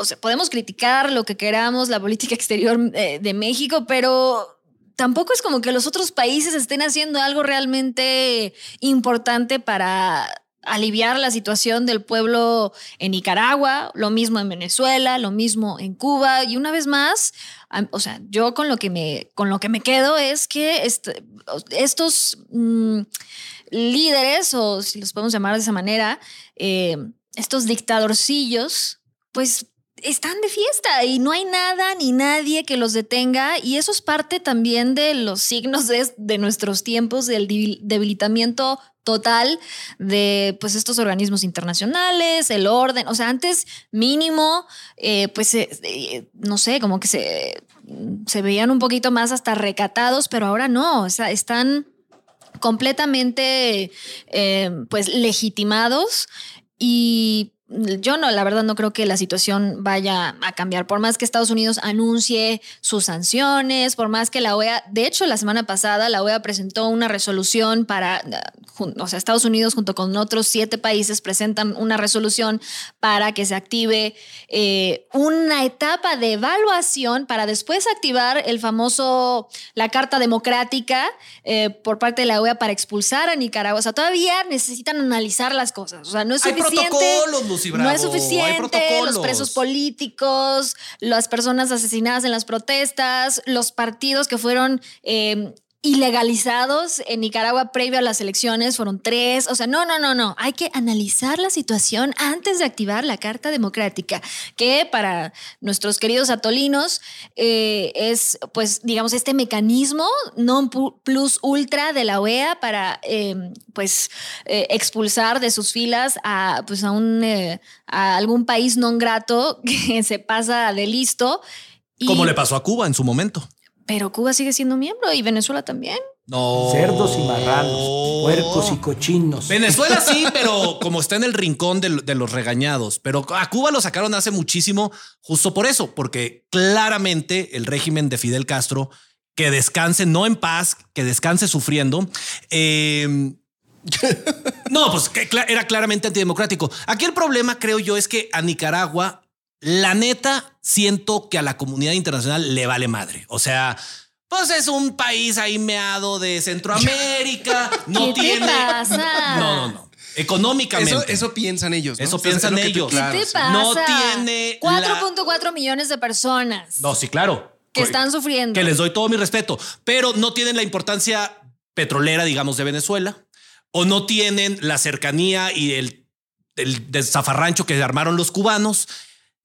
S1: sea, podemos criticar lo que queramos, la política exterior eh, de México, pero tampoco es como que los otros países estén haciendo algo realmente importante para aliviar la situación del pueblo en Nicaragua, lo mismo en Venezuela, lo mismo en Cuba. Y una vez más, o sea, yo con lo que me con lo que me quedo es que est- estos mm, líderes o si los podemos llamar de esa manera, eh, estos dictadorcillos, pues están de fiesta y no hay nada ni nadie que los detenga y eso es parte también de los signos de, de nuestros tiempos, del debil- debilitamiento total de pues estos organismos internacionales, el orden, o sea, antes mínimo, eh, pues eh, no sé, como que se, se veían un poquito más hasta recatados, pero ahora no, o sea, están completamente eh, pues legitimados y yo no, la verdad no creo que la situación vaya a cambiar. Por más que Estados Unidos anuncie sus sanciones, por más que la OEA, de hecho la semana pasada la OEA presentó una resolución para, o sea, Estados Unidos junto con otros siete países presentan una resolución para que se active eh, una etapa de evaluación para después activar el famoso, la Carta Democrática eh, por parte de la OEA para expulsar a Nicaragua. O sea, todavía necesitan analizar las cosas. O sea, no es
S2: Hay
S1: suficiente.
S2: protocolos, Lucy
S1: no es
S2: hay
S1: suficiente. Los presos políticos, las personas asesinadas en las protestas, los partidos que fueron. eh, ilegalizados en Nicaragua previo a las elecciones fueron tres. O sea, no, no, no, no. Hay que analizar la situación antes de activar la Carta Democrática, que para nuestros queridos atolinos eh, es, pues, digamos, este mecanismo non plus ultra de la OEA para, eh, pues, eh, expulsar de sus filas a, pues, a, un, a algún país non grato que se pasa de listo. Y-
S2: Como le pasó a Cuba en su momento.
S1: Pero Cuba sigue siendo miembro y Venezuela también.
S2: No.
S9: Cerdos y marranos, puercos y cochinos.
S2: Venezuela sí, pero como está en el rincón de, de los regañados. Pero a Cuba lo sacaron hace muchísimo justo por eso, porque claramente el régimen de Fidel Castro, que descanse no en paz, que descanse sufriendo, eh, no, pues que era claramente antidemocrático. Aquí el problema, creo yo, es que a Nicaragua, la neta, siento que a la comunidad internacional le vale madre. O sea, pues es un país ahí meado de Centroamérica, no
S1: ¿Qué te
S2: tiene.
S1: pasa?
S2: No, no, no. Económicamente.
S10: Eso, eso piensan ellos. ¿no?
S2: Eso
S10: O sea,
S2: piensan
S10: te-
S2: ellos.
S10: claro,
S1: ¿Qué te
S10: sí.
S1: pasa?
S2: No tiene la-
S1: 4.4 millones de personas
S2: No, sí, claro.
S1: que están sufriendo.
S2: Que les doy todo mi respeto, pero no tienen la importancia petrolera, digamos, de Venezuela, o no tienen la cercanía y el, el desafarrancho que armaron los cubanos.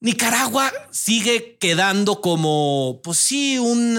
S2: Nicaragua sigue quedando como, pues sí, un...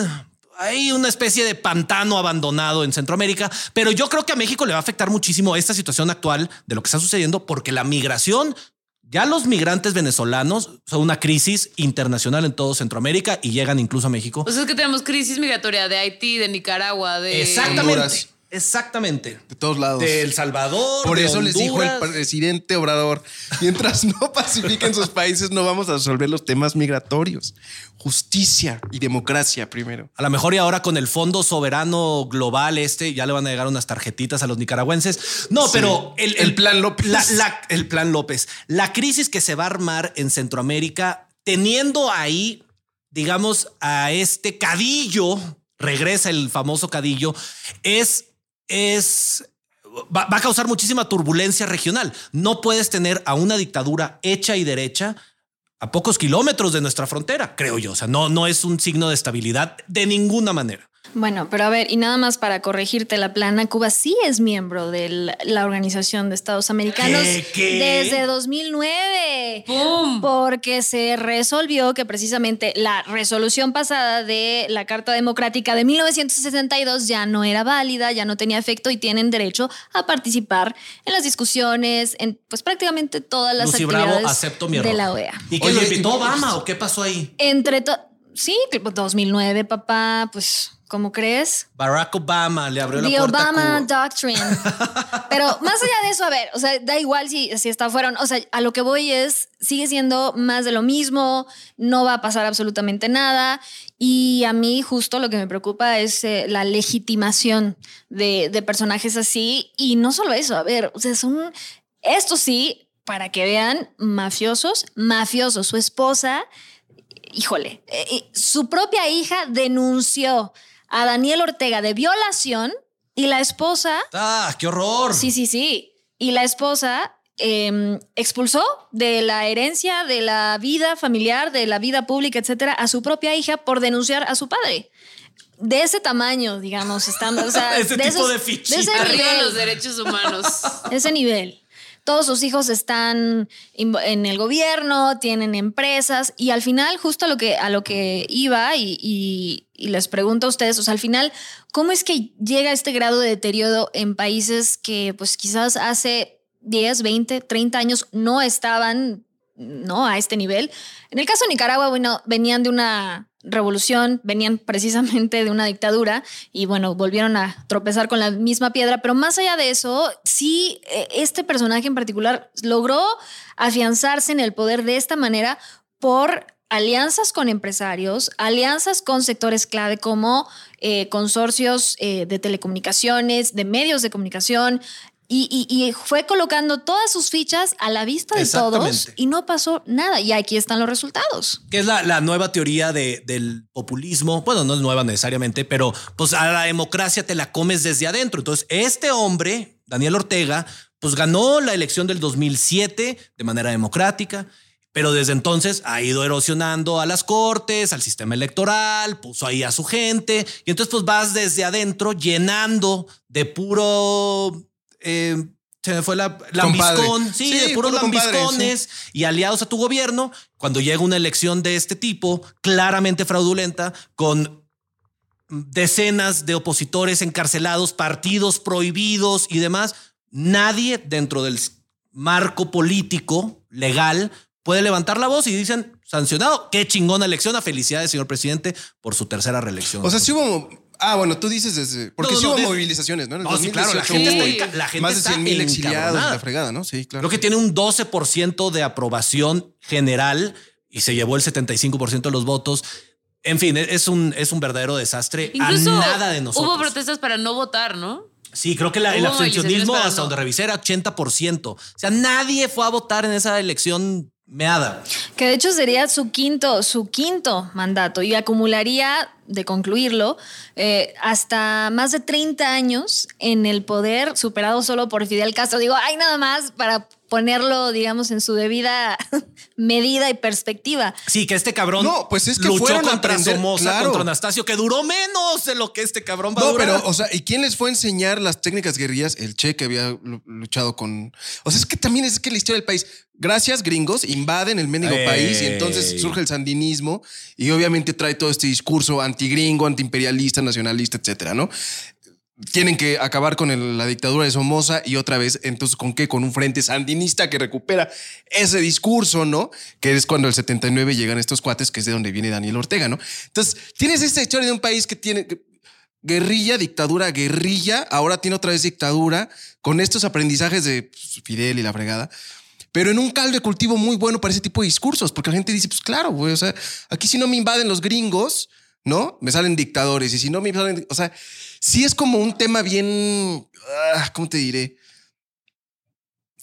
S2: Hay una especie de pantano abandonado en Centroamérica, pero yo creo que a México le va a afectar muchísimo esta situación actual de lo que está sucediendo, porque la migración, ya los migrantes venezolanos son una crisis internacional en todo Centroamérica y llegan incluso a México.
S3: Pues es que tenemos crisis migratoria de Haití, de Nicaragua, de.
S2: Exactamente.
S10: Honduras.
S2: Exactamente.
S10: De todos lados.
S2: De El Salvador.
S10: Por
S2: de
S10: eso les dijo el presidente Obrador, mientras no pacifiquen sus países no vamos a resolver los temas migratorios. Justicia y democracia primero.
S2: A lo mejor y ahora con el Fondo Soberano Global este ya le van a llegar unas tarjetitas a los nicaragüenses. No,
S10: Sí.
S2: pero el,
S10: El plan López.
S2: la- la- el plan López. La crisis que se va a armar en Centroamérica, teniendo ahí, digamos, a este cadillo, regresa el famoso cadillo, es, es, va, va a causar muchísima turbulencia regional. No puedes tener a una dictadura hecha y derecha a pocos kilómetros de nuestra frontera, creo yo. O sea, no, no es un signo de estabilidad de ninguna manera.
S1: Bueno, pero a ver, y nada más para corregirte la plana, Cuba sí es miembro de la Organización de Estados Americanos
S2: ¿Qué? ¿Qué?
S1: desde 2009. Porque se resolvió que precisamente la resolución pasada de la Carta Democrática de 1962 ya no era válida, ya no tenía efecto y tienen derecho a participar en las discusiones, en pues prácticamente todas las
S2: Lucy
S1: actividades
S2: Bravo, acepto mi error.
S1: de la OEA.
S2: ¿Y qué
S10: Oye,
S2: lo invitó Obama o qué pasó ahí?
S1: Entre to- sí, tipo 2009, papá, pues, ¿cómo crees?
S2: Barack Obama le abrió la
S1: The
S2: puerta. a
S1: Obama
S2: Cuba.
S1: Doctrine. Pero más allá de eso, a ver, o sea, da igual si, si está fueron. O sea, a lo que voy es, sigue siendo más de lo mismo, no va a pasar absolutamente nada. Y a mí justo lo que me preocupa es eh, la legitimación de, de personajes así. Y no solo eso, a ver, o sea, son, esto sí, para que vean, mafiosos, mafiosos. Su esposa, híjole, eh, su propia hija denunció a Daniel Ortega de violación y la esposa,
S2: Ah, qué horror.
S1: sí, sí, sí, y la esposa eh, expulsó de la herencia, de la vida familiar, de la vida pública, etcétera, a su propia hija por denunciar a su padre. De ese tamaño, digamos, estamos. O sea,
S2: Ese
S1: de
S2: tipo
S1: esos-
S2: de fichita.
S1: de ese
S3: Arriba
S1: nivel
S3: los derechos humanos.
S1: ese nivel. Todos sus hijos están en el gobierno, tienen empresas y al final justo a lo que, a lo que iba y les pregunto a ustedes, o sea, al final, ¿cómo es que llega este grado de deterioro en países que pues quizás hace 10, 20, 30 años no estaban ¿no? a este nivel? En el caso de Nicaragua, bueno, venían de una revolución, venían precisamente de una dictadura y bueno, volvieron a tropezar con la misma piedra, pero más allá de eso, sí, eh, este personaje en particular logró afianzarse en el poder de esta manera por alianzas con empresarios, alianzas con sectores clave como eh, consorcios eh, de telecomunicaciones, de medios de comunicación, y, y- y fue colocando todas sus fichas a la vista de todos y no pasó nada. Y aquí están los resultados.
S2: que es la, la nueva teoría de- del populismo. Bueno, no es nueva necesariamente, pero pues a la democracia te la comes desde adentro. Entonces, este hombre, Daniel Ortega, pues ganó la elección del 2007 de manera democrática. Pero desde entonces ha ido erosionando a las cortes, al sistema electoral, puso ahí a su gente. Y entonces pues vas desde adentro llenando de puro... eh, se me fue la lambiscón. Sí,
S10: Sí,
S2: de puros
S10: puro
S2: lambiscones y aliados a tu gobierno, cuando llega una elección de este tipo, claramente fraudulenta, con decenas de opositores encarcelados, partidos prohibidos y demás, nadie dentro del marco político legal puede levantar la voz y dicen sancionado. Qué chingona elección. A felicidades, señor presidente, por su tercera reelección.
S10: O sea, sí hubo. Ah, bueno, tú dices desde. Porque
S2: No, no,
S10: sí
S2: no,
S10: hubo
S2: desde-
S10: movilizaciones, ¿no? En el
S2: No, sí, claro, la
S10: 2018
S2: gente,
S10: hubo
S2: está, la gente
S10: más de
S2: está
S10: 100 mil exiliados la fregada, ¿no? Sí, claro.
S2: Creo que tiene un 12% de aprobación general y se llevó el 75% de los votos. En fin, es un, es un verdadero desastre.
S3: Incluso
S2: a nada de nosotros.
S3: hubo protestas para no votar, ¿no?
S2: Sí, creo que la- el abstencionismo, hasta
S3: no.
S2: donde revisé, era 80%. O sea, nadie fue a votar en esa elección meada.
S1: Que de hecho sería su quinto, su quinto mandato y acumularía, de concluirlo, eh, hasta más de 30 años en el poder, superado solo por Fidel Castro. Digo, hay nada más para ponerlo, digamos, en su debida medida y perspectiva.
S2: Sí, que este cabrón
S10: No, pues es que
S2: luchó
S10: a
S2: contra
S10: aprender,
S2: Somoza,
S10: claro.
S2: contra Anastasio, que duró menos de lo que este cabrón va a
S10: No,
S2: durar.
S10: pero, o sea, ¿y quién les fue a enseñar las técnicas guerrillas? El Che que había lu- luchado con. O sea, es que también es que la historia del país. Gracias, gringos, invaden el mendigo
S2: Ey.
S10: país y entonces surge el sandinismo y obviamente trae todo este discurso antigringo, antiimperialista, nacionalista, etcétera, ¿no? Tienen que acabar con la dictadura de Somoza y otra vez, entonces, ¿con qué? Con un frente sandinista que recupera ese discurso, ¿no? Que es cuando el 79 llegan estos cuates, que es de donde viene Daniel Ortega, ¿no? Entonces, tienes esta historia de un país que tiene, guerrilla, dictadura, guerrilla. Ahora tiene otra vez dictadura con estos aprendizajes de pues, Fidel y la fregada. Pero en un caldo de cultivo muy bueno para ese tipo de discursos, porque la gente dice, pues claro, güey, o sea, aquí si no me invaden los gringos, ¿no? Me salen dictadores y si no me salen, o sea, sí es como un tema bien, ah, ¿cómo te diré?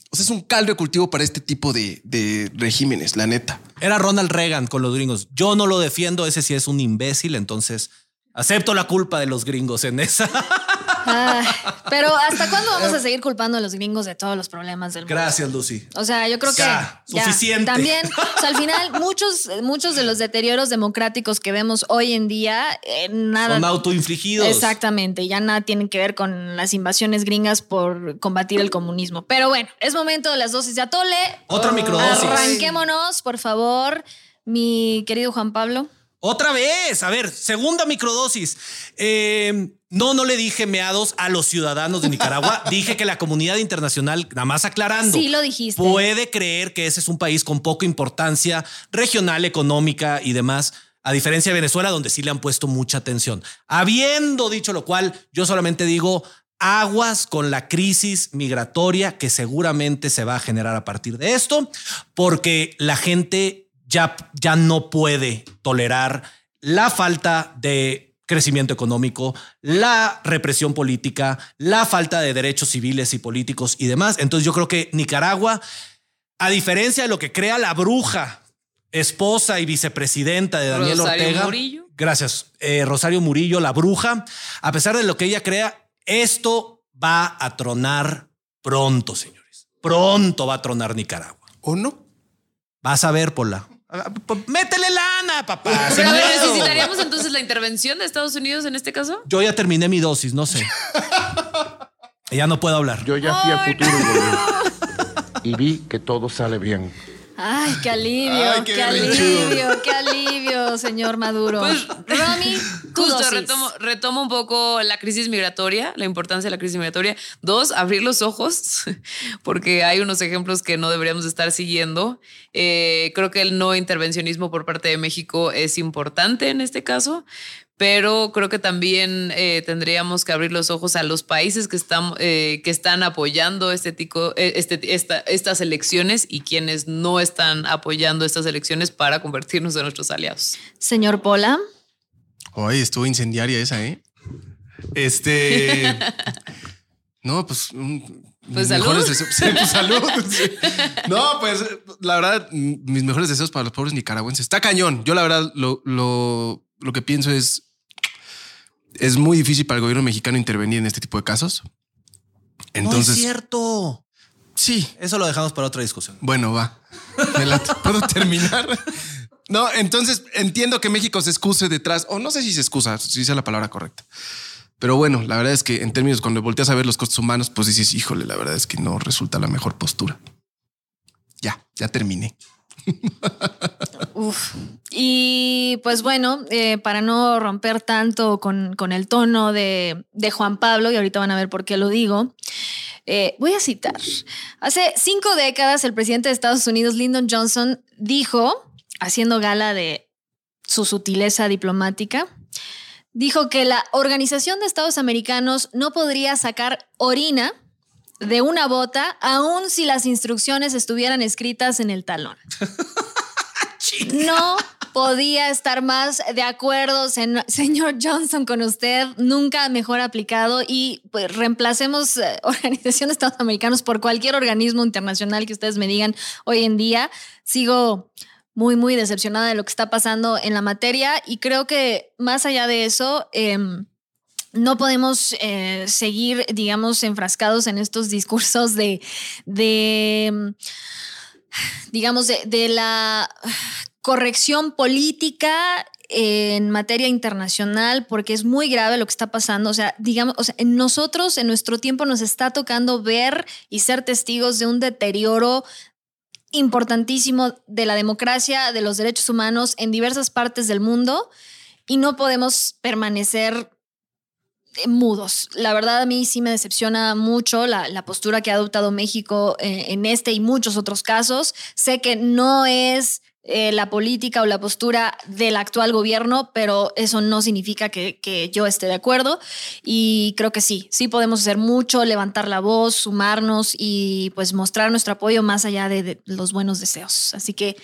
S10: O sea, es un caldo de cultivo para este tipo de, de regímenes, la neta.
S2: Era Ronald Reagan con los gringos. Yo no lo defiendo, ese sí es un imbécil, entonces acepto la culpa de los gringos en esa.
S1: Ay, pero ¿hasta cuándo vamos a seguir culpando a los gringos de todos los problemas del mundo?
S2: Gracias, Lucy.
S1: O sea, yo creo que
S2: Ya, suficiente.
S1: También, o sea, al final, muchos, muchos de los deterioros democráticos que vemos hoy en día, eh, nada.
S2: Son autoinfligidos.
S1: Exactamente, ya nada tienen que ver con las invasiones gringas por combatir el comunismo. Pero bueno, es momento de las dosis de atole.
S2: Otra microdosis.
S1: Arranquémonos, por favor, mi querido Juan Pablo.
S2: Otra vez, a ver, segunda microdosis. Eh, no, no le dije meados a los ciudadanos de Nicaragua. dije que la comunidad internacional, nada más aclarando,
S1: Sí lo dijiste.
S2: puede creer que ese es un país con poca importancia regional, económica y demás. A diferencia de Venezuela, donde sí le han puesto mucha atención. Habiendo dicho lo cual, yo solamente digo aguas con la crisis migratoria que seguramente se va a generar a partir de esto, porque la gente ya, ya no puede tolerar la falta de crecimiento económico, la represión política, la falta de derechos civiles y políticos y demás. Entonces yo creo que Nicaragua, a diferencia de lo que crea la bruja, esposa y vicepresidenta de Daniel
S3: Rosario
S2: Ortega.
S3: Murillo.
S2: Gracias. eh, Rosario Murillo, la bruja, a pesar de lo que ella crea, esto va a tronar pronto, señores. Pronto va a tronar Nicaragua.
S10: ¿O no?
S2: Vas a ver, Pola. Pues, Métele lana, papá.
S3: Pero a ver,
S2: miedo.
S3: ¿necesitaríamos entonces la intervención de Estados Unidos en este caso?
S2: Yo ya terminé mi dosis, no sé. ya no puedo hablar.
S12: Yo ya fui al futuro güey, y vi que todo sale bien.
S1: Ay, qué alivio,
S12: Ay,
S1: qué,
S12: qué
S1: alivio, qué alivio, señor Maduro.
S3: Pues,
S1: Romy,
S3: Justo,
S1: dosis.
S3: retomo, retomo un poco la crisis migratoria, la importancia de la crisis migratoria. Dos, abrir los ojos, porque hay unos ejemplos que no deberíamos estar siguiendo. Eh, creo que el no intervencionismo por parte de México es importante en este caso, pero creo que también eh, tendríamos que abrir los ojos a los países que están, eh, que están apoyando este tico- eh, este, esta- estas elecciones y quienes no están apoyando estas elecciones para convertirnos en nuestros aliados.
S1: Señor Pola.
S10: Oye, estuvo incendiaria esa, ¿eh? Este. no, pues. mm,
S3: Pues salud.
S10: Sí, pues salud. Sí. No, pues la verdad, mis mejores deseos para los pobres nicaragüenses. Está cañón. Yo, la verdad, lo, lo, lo que pienso es. Es muy difícil para el gobierno mexicano intervenir en este tipo de casos. Entonces.
S2: no es cierto.
S10: Sí.
S2: Eso lo dejamos para otra discusión.
S10: Bueno, va. Me la- ¿Puedo terminar? No, entonces entiendo que México se excuse detrás, o no sé si se excusa, si sea la palabra correcta. Pero bueno, la verdad es que en términos cuando volteas a ver los costos humanos, pues dices, híjole, la verdad es que no resulta la mejor postura. Ya, ya terminé.
S1: Y pues bueno, eh, para no romper tanto con, con el tono de, de Juan Pablo, y ahorita van a ver por qué lo digo, eh, voy a citar. Hace cinco décadas el presidente de Estados Unidos, Lyndon Johnson, dijo, haciendo gala de su sutileza diplomática, dijo que la Organización de Estados Americanos no podría sacar orina de una bota aun si las instrucciones estuvieran escritas en el talón. No podía estar más de acuerdo, señor Johnson, con usted. Nunca mejor aplicado. Y pues, reemplacemos eh, Organización de Estados Americanos por cualquier organismo internacional que ustedes me digan hoy en día. Sigo muy, muy decepcionada de lo que está pasando en la materia. Y creo que más allá de eso, em, no podemos eh, seguir, digamos, enfrascados en estos discursos de, de digamos, de, la corrección política en materia internacional, porque es muy grave lo que está pasando. O sea, digamos, o sea, en nosotros, en nuestro tiempo, nos está tocando ver y ser testigos de un deterioro importantísimo de la democracia, de los derechos humanos en diversas partes del mundo y no podemos permanecer mudos. La verdad a mí sí me decepciona mucho la, la postura que ha adoptado México eh, en este y muchos otros casos. Sé que no es eh, la política o la postura del actual gobierno, pero eso no significa que, que yo esté de acuerdo. Y creo que sí, sí podemos hacer mucho, levantar la voz, sumarnos y pues mostrar nuestro apoyo más allá de los buenos deseos. Así que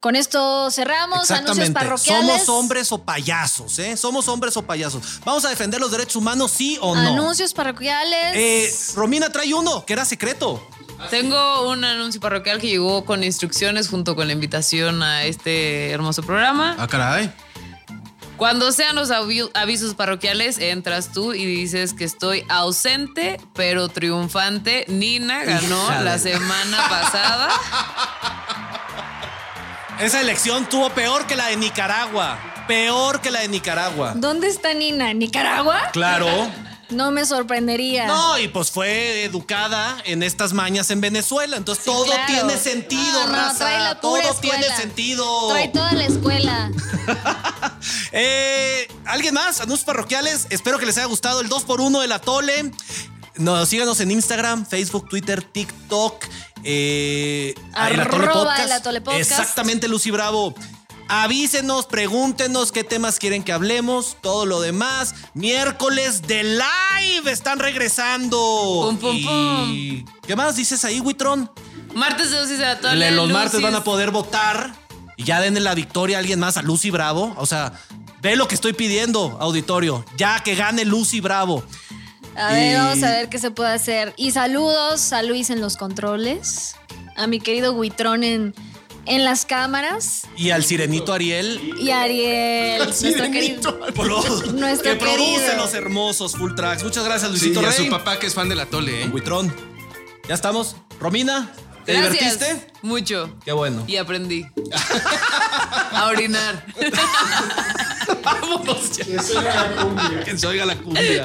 S1: con esto cerramos. Anuncios parroquiales.
S2: Somos hombres o payasos, ¿eh? Somos hombres o payasos. ¿Vamos a defender los derechos humanos, sí o no?
S1: Anuncios parroquiales.
S2: Eh, Romina trae uno, que era secreto.
S3: Tengo un anuncio parroquial que llegó con instrucciones junto con la invitación a este hermoso programa.
S10: Ah, caray.
S3: Cuando sean los avi- avisos parroquiales, entras tú y dices que estoy ausente, pero triunfante. Nina ganó la semana pasada.
S2: Esa elección tuvo peor que la de Nicaragua. Peor que la de Nicaragua.
S1: ¿Dónde está Nina? ¿En Nicaragua?
S2: Claro.
S1: No me sorprendería.
S2: No, y pues fue educada en estas mañas en Venezuela. Entonces todo
S1: claro.
S2: tiene sentido,
S1: No, no,
S2: raza.
S1: trae la pura
S2: todo
S1: escuela.
S2: tiene sentido.
S1: Trae toda la escuela.
S2: Eh, ¿Alguien más? Anuncios parroquiales. Espero que les haya gustado el 2x1 del Atole. No, síganos en Instagram, Facebook, Twitter, TikTok. Eh, el Atole Podcast.
S1: el Atole Podcast.
S2: Exactamente, Lucy Bravo. Avísenos, pregúntenos qué temas quieren que hablemos, todo lo demás. Miércoles de live están regresando.
S3: Pum, pum,
S2: Y- ¿Qué más dices ahí, Witron?
S3: Martes de dosis de la Tole,
S2: Le- Los
S3: Lucis.
S2: martes van a poder votar y ya denle la victoria a alguien más, a Lucy Bravo. O sea, ve lo que estoy pidiendo, auditorio. Ya que gane Lucy Bravo.
S1: A ver,
S2: Y-
S1: vamos a ver qué se puede hacer. Y saludos a Luis en los controles, a mi querido Huitrón en, en las cámaras
S2: Y al sirenito Ariel.
S1: y Ariel, nuestro querido.
S2: pro-
S1: Nuestro
S2: que produce
S1: querido.
S2: los hermosos full tracks. Muchas gracias,
S10: Sí,
S2: Luisito
S10: y a su papá que es fan del atole, ¿eh?
S2: Buitrón. Ya estamos. Romina, ¿te
S3: Gracias.
S2: divertiste?
S3: Mucho.
S2: Qué bueno.
S3: Y aprendí. a orinar.
S2: Vámonos ya. Que se oiga la cumbia. Que se oiga la cumbia.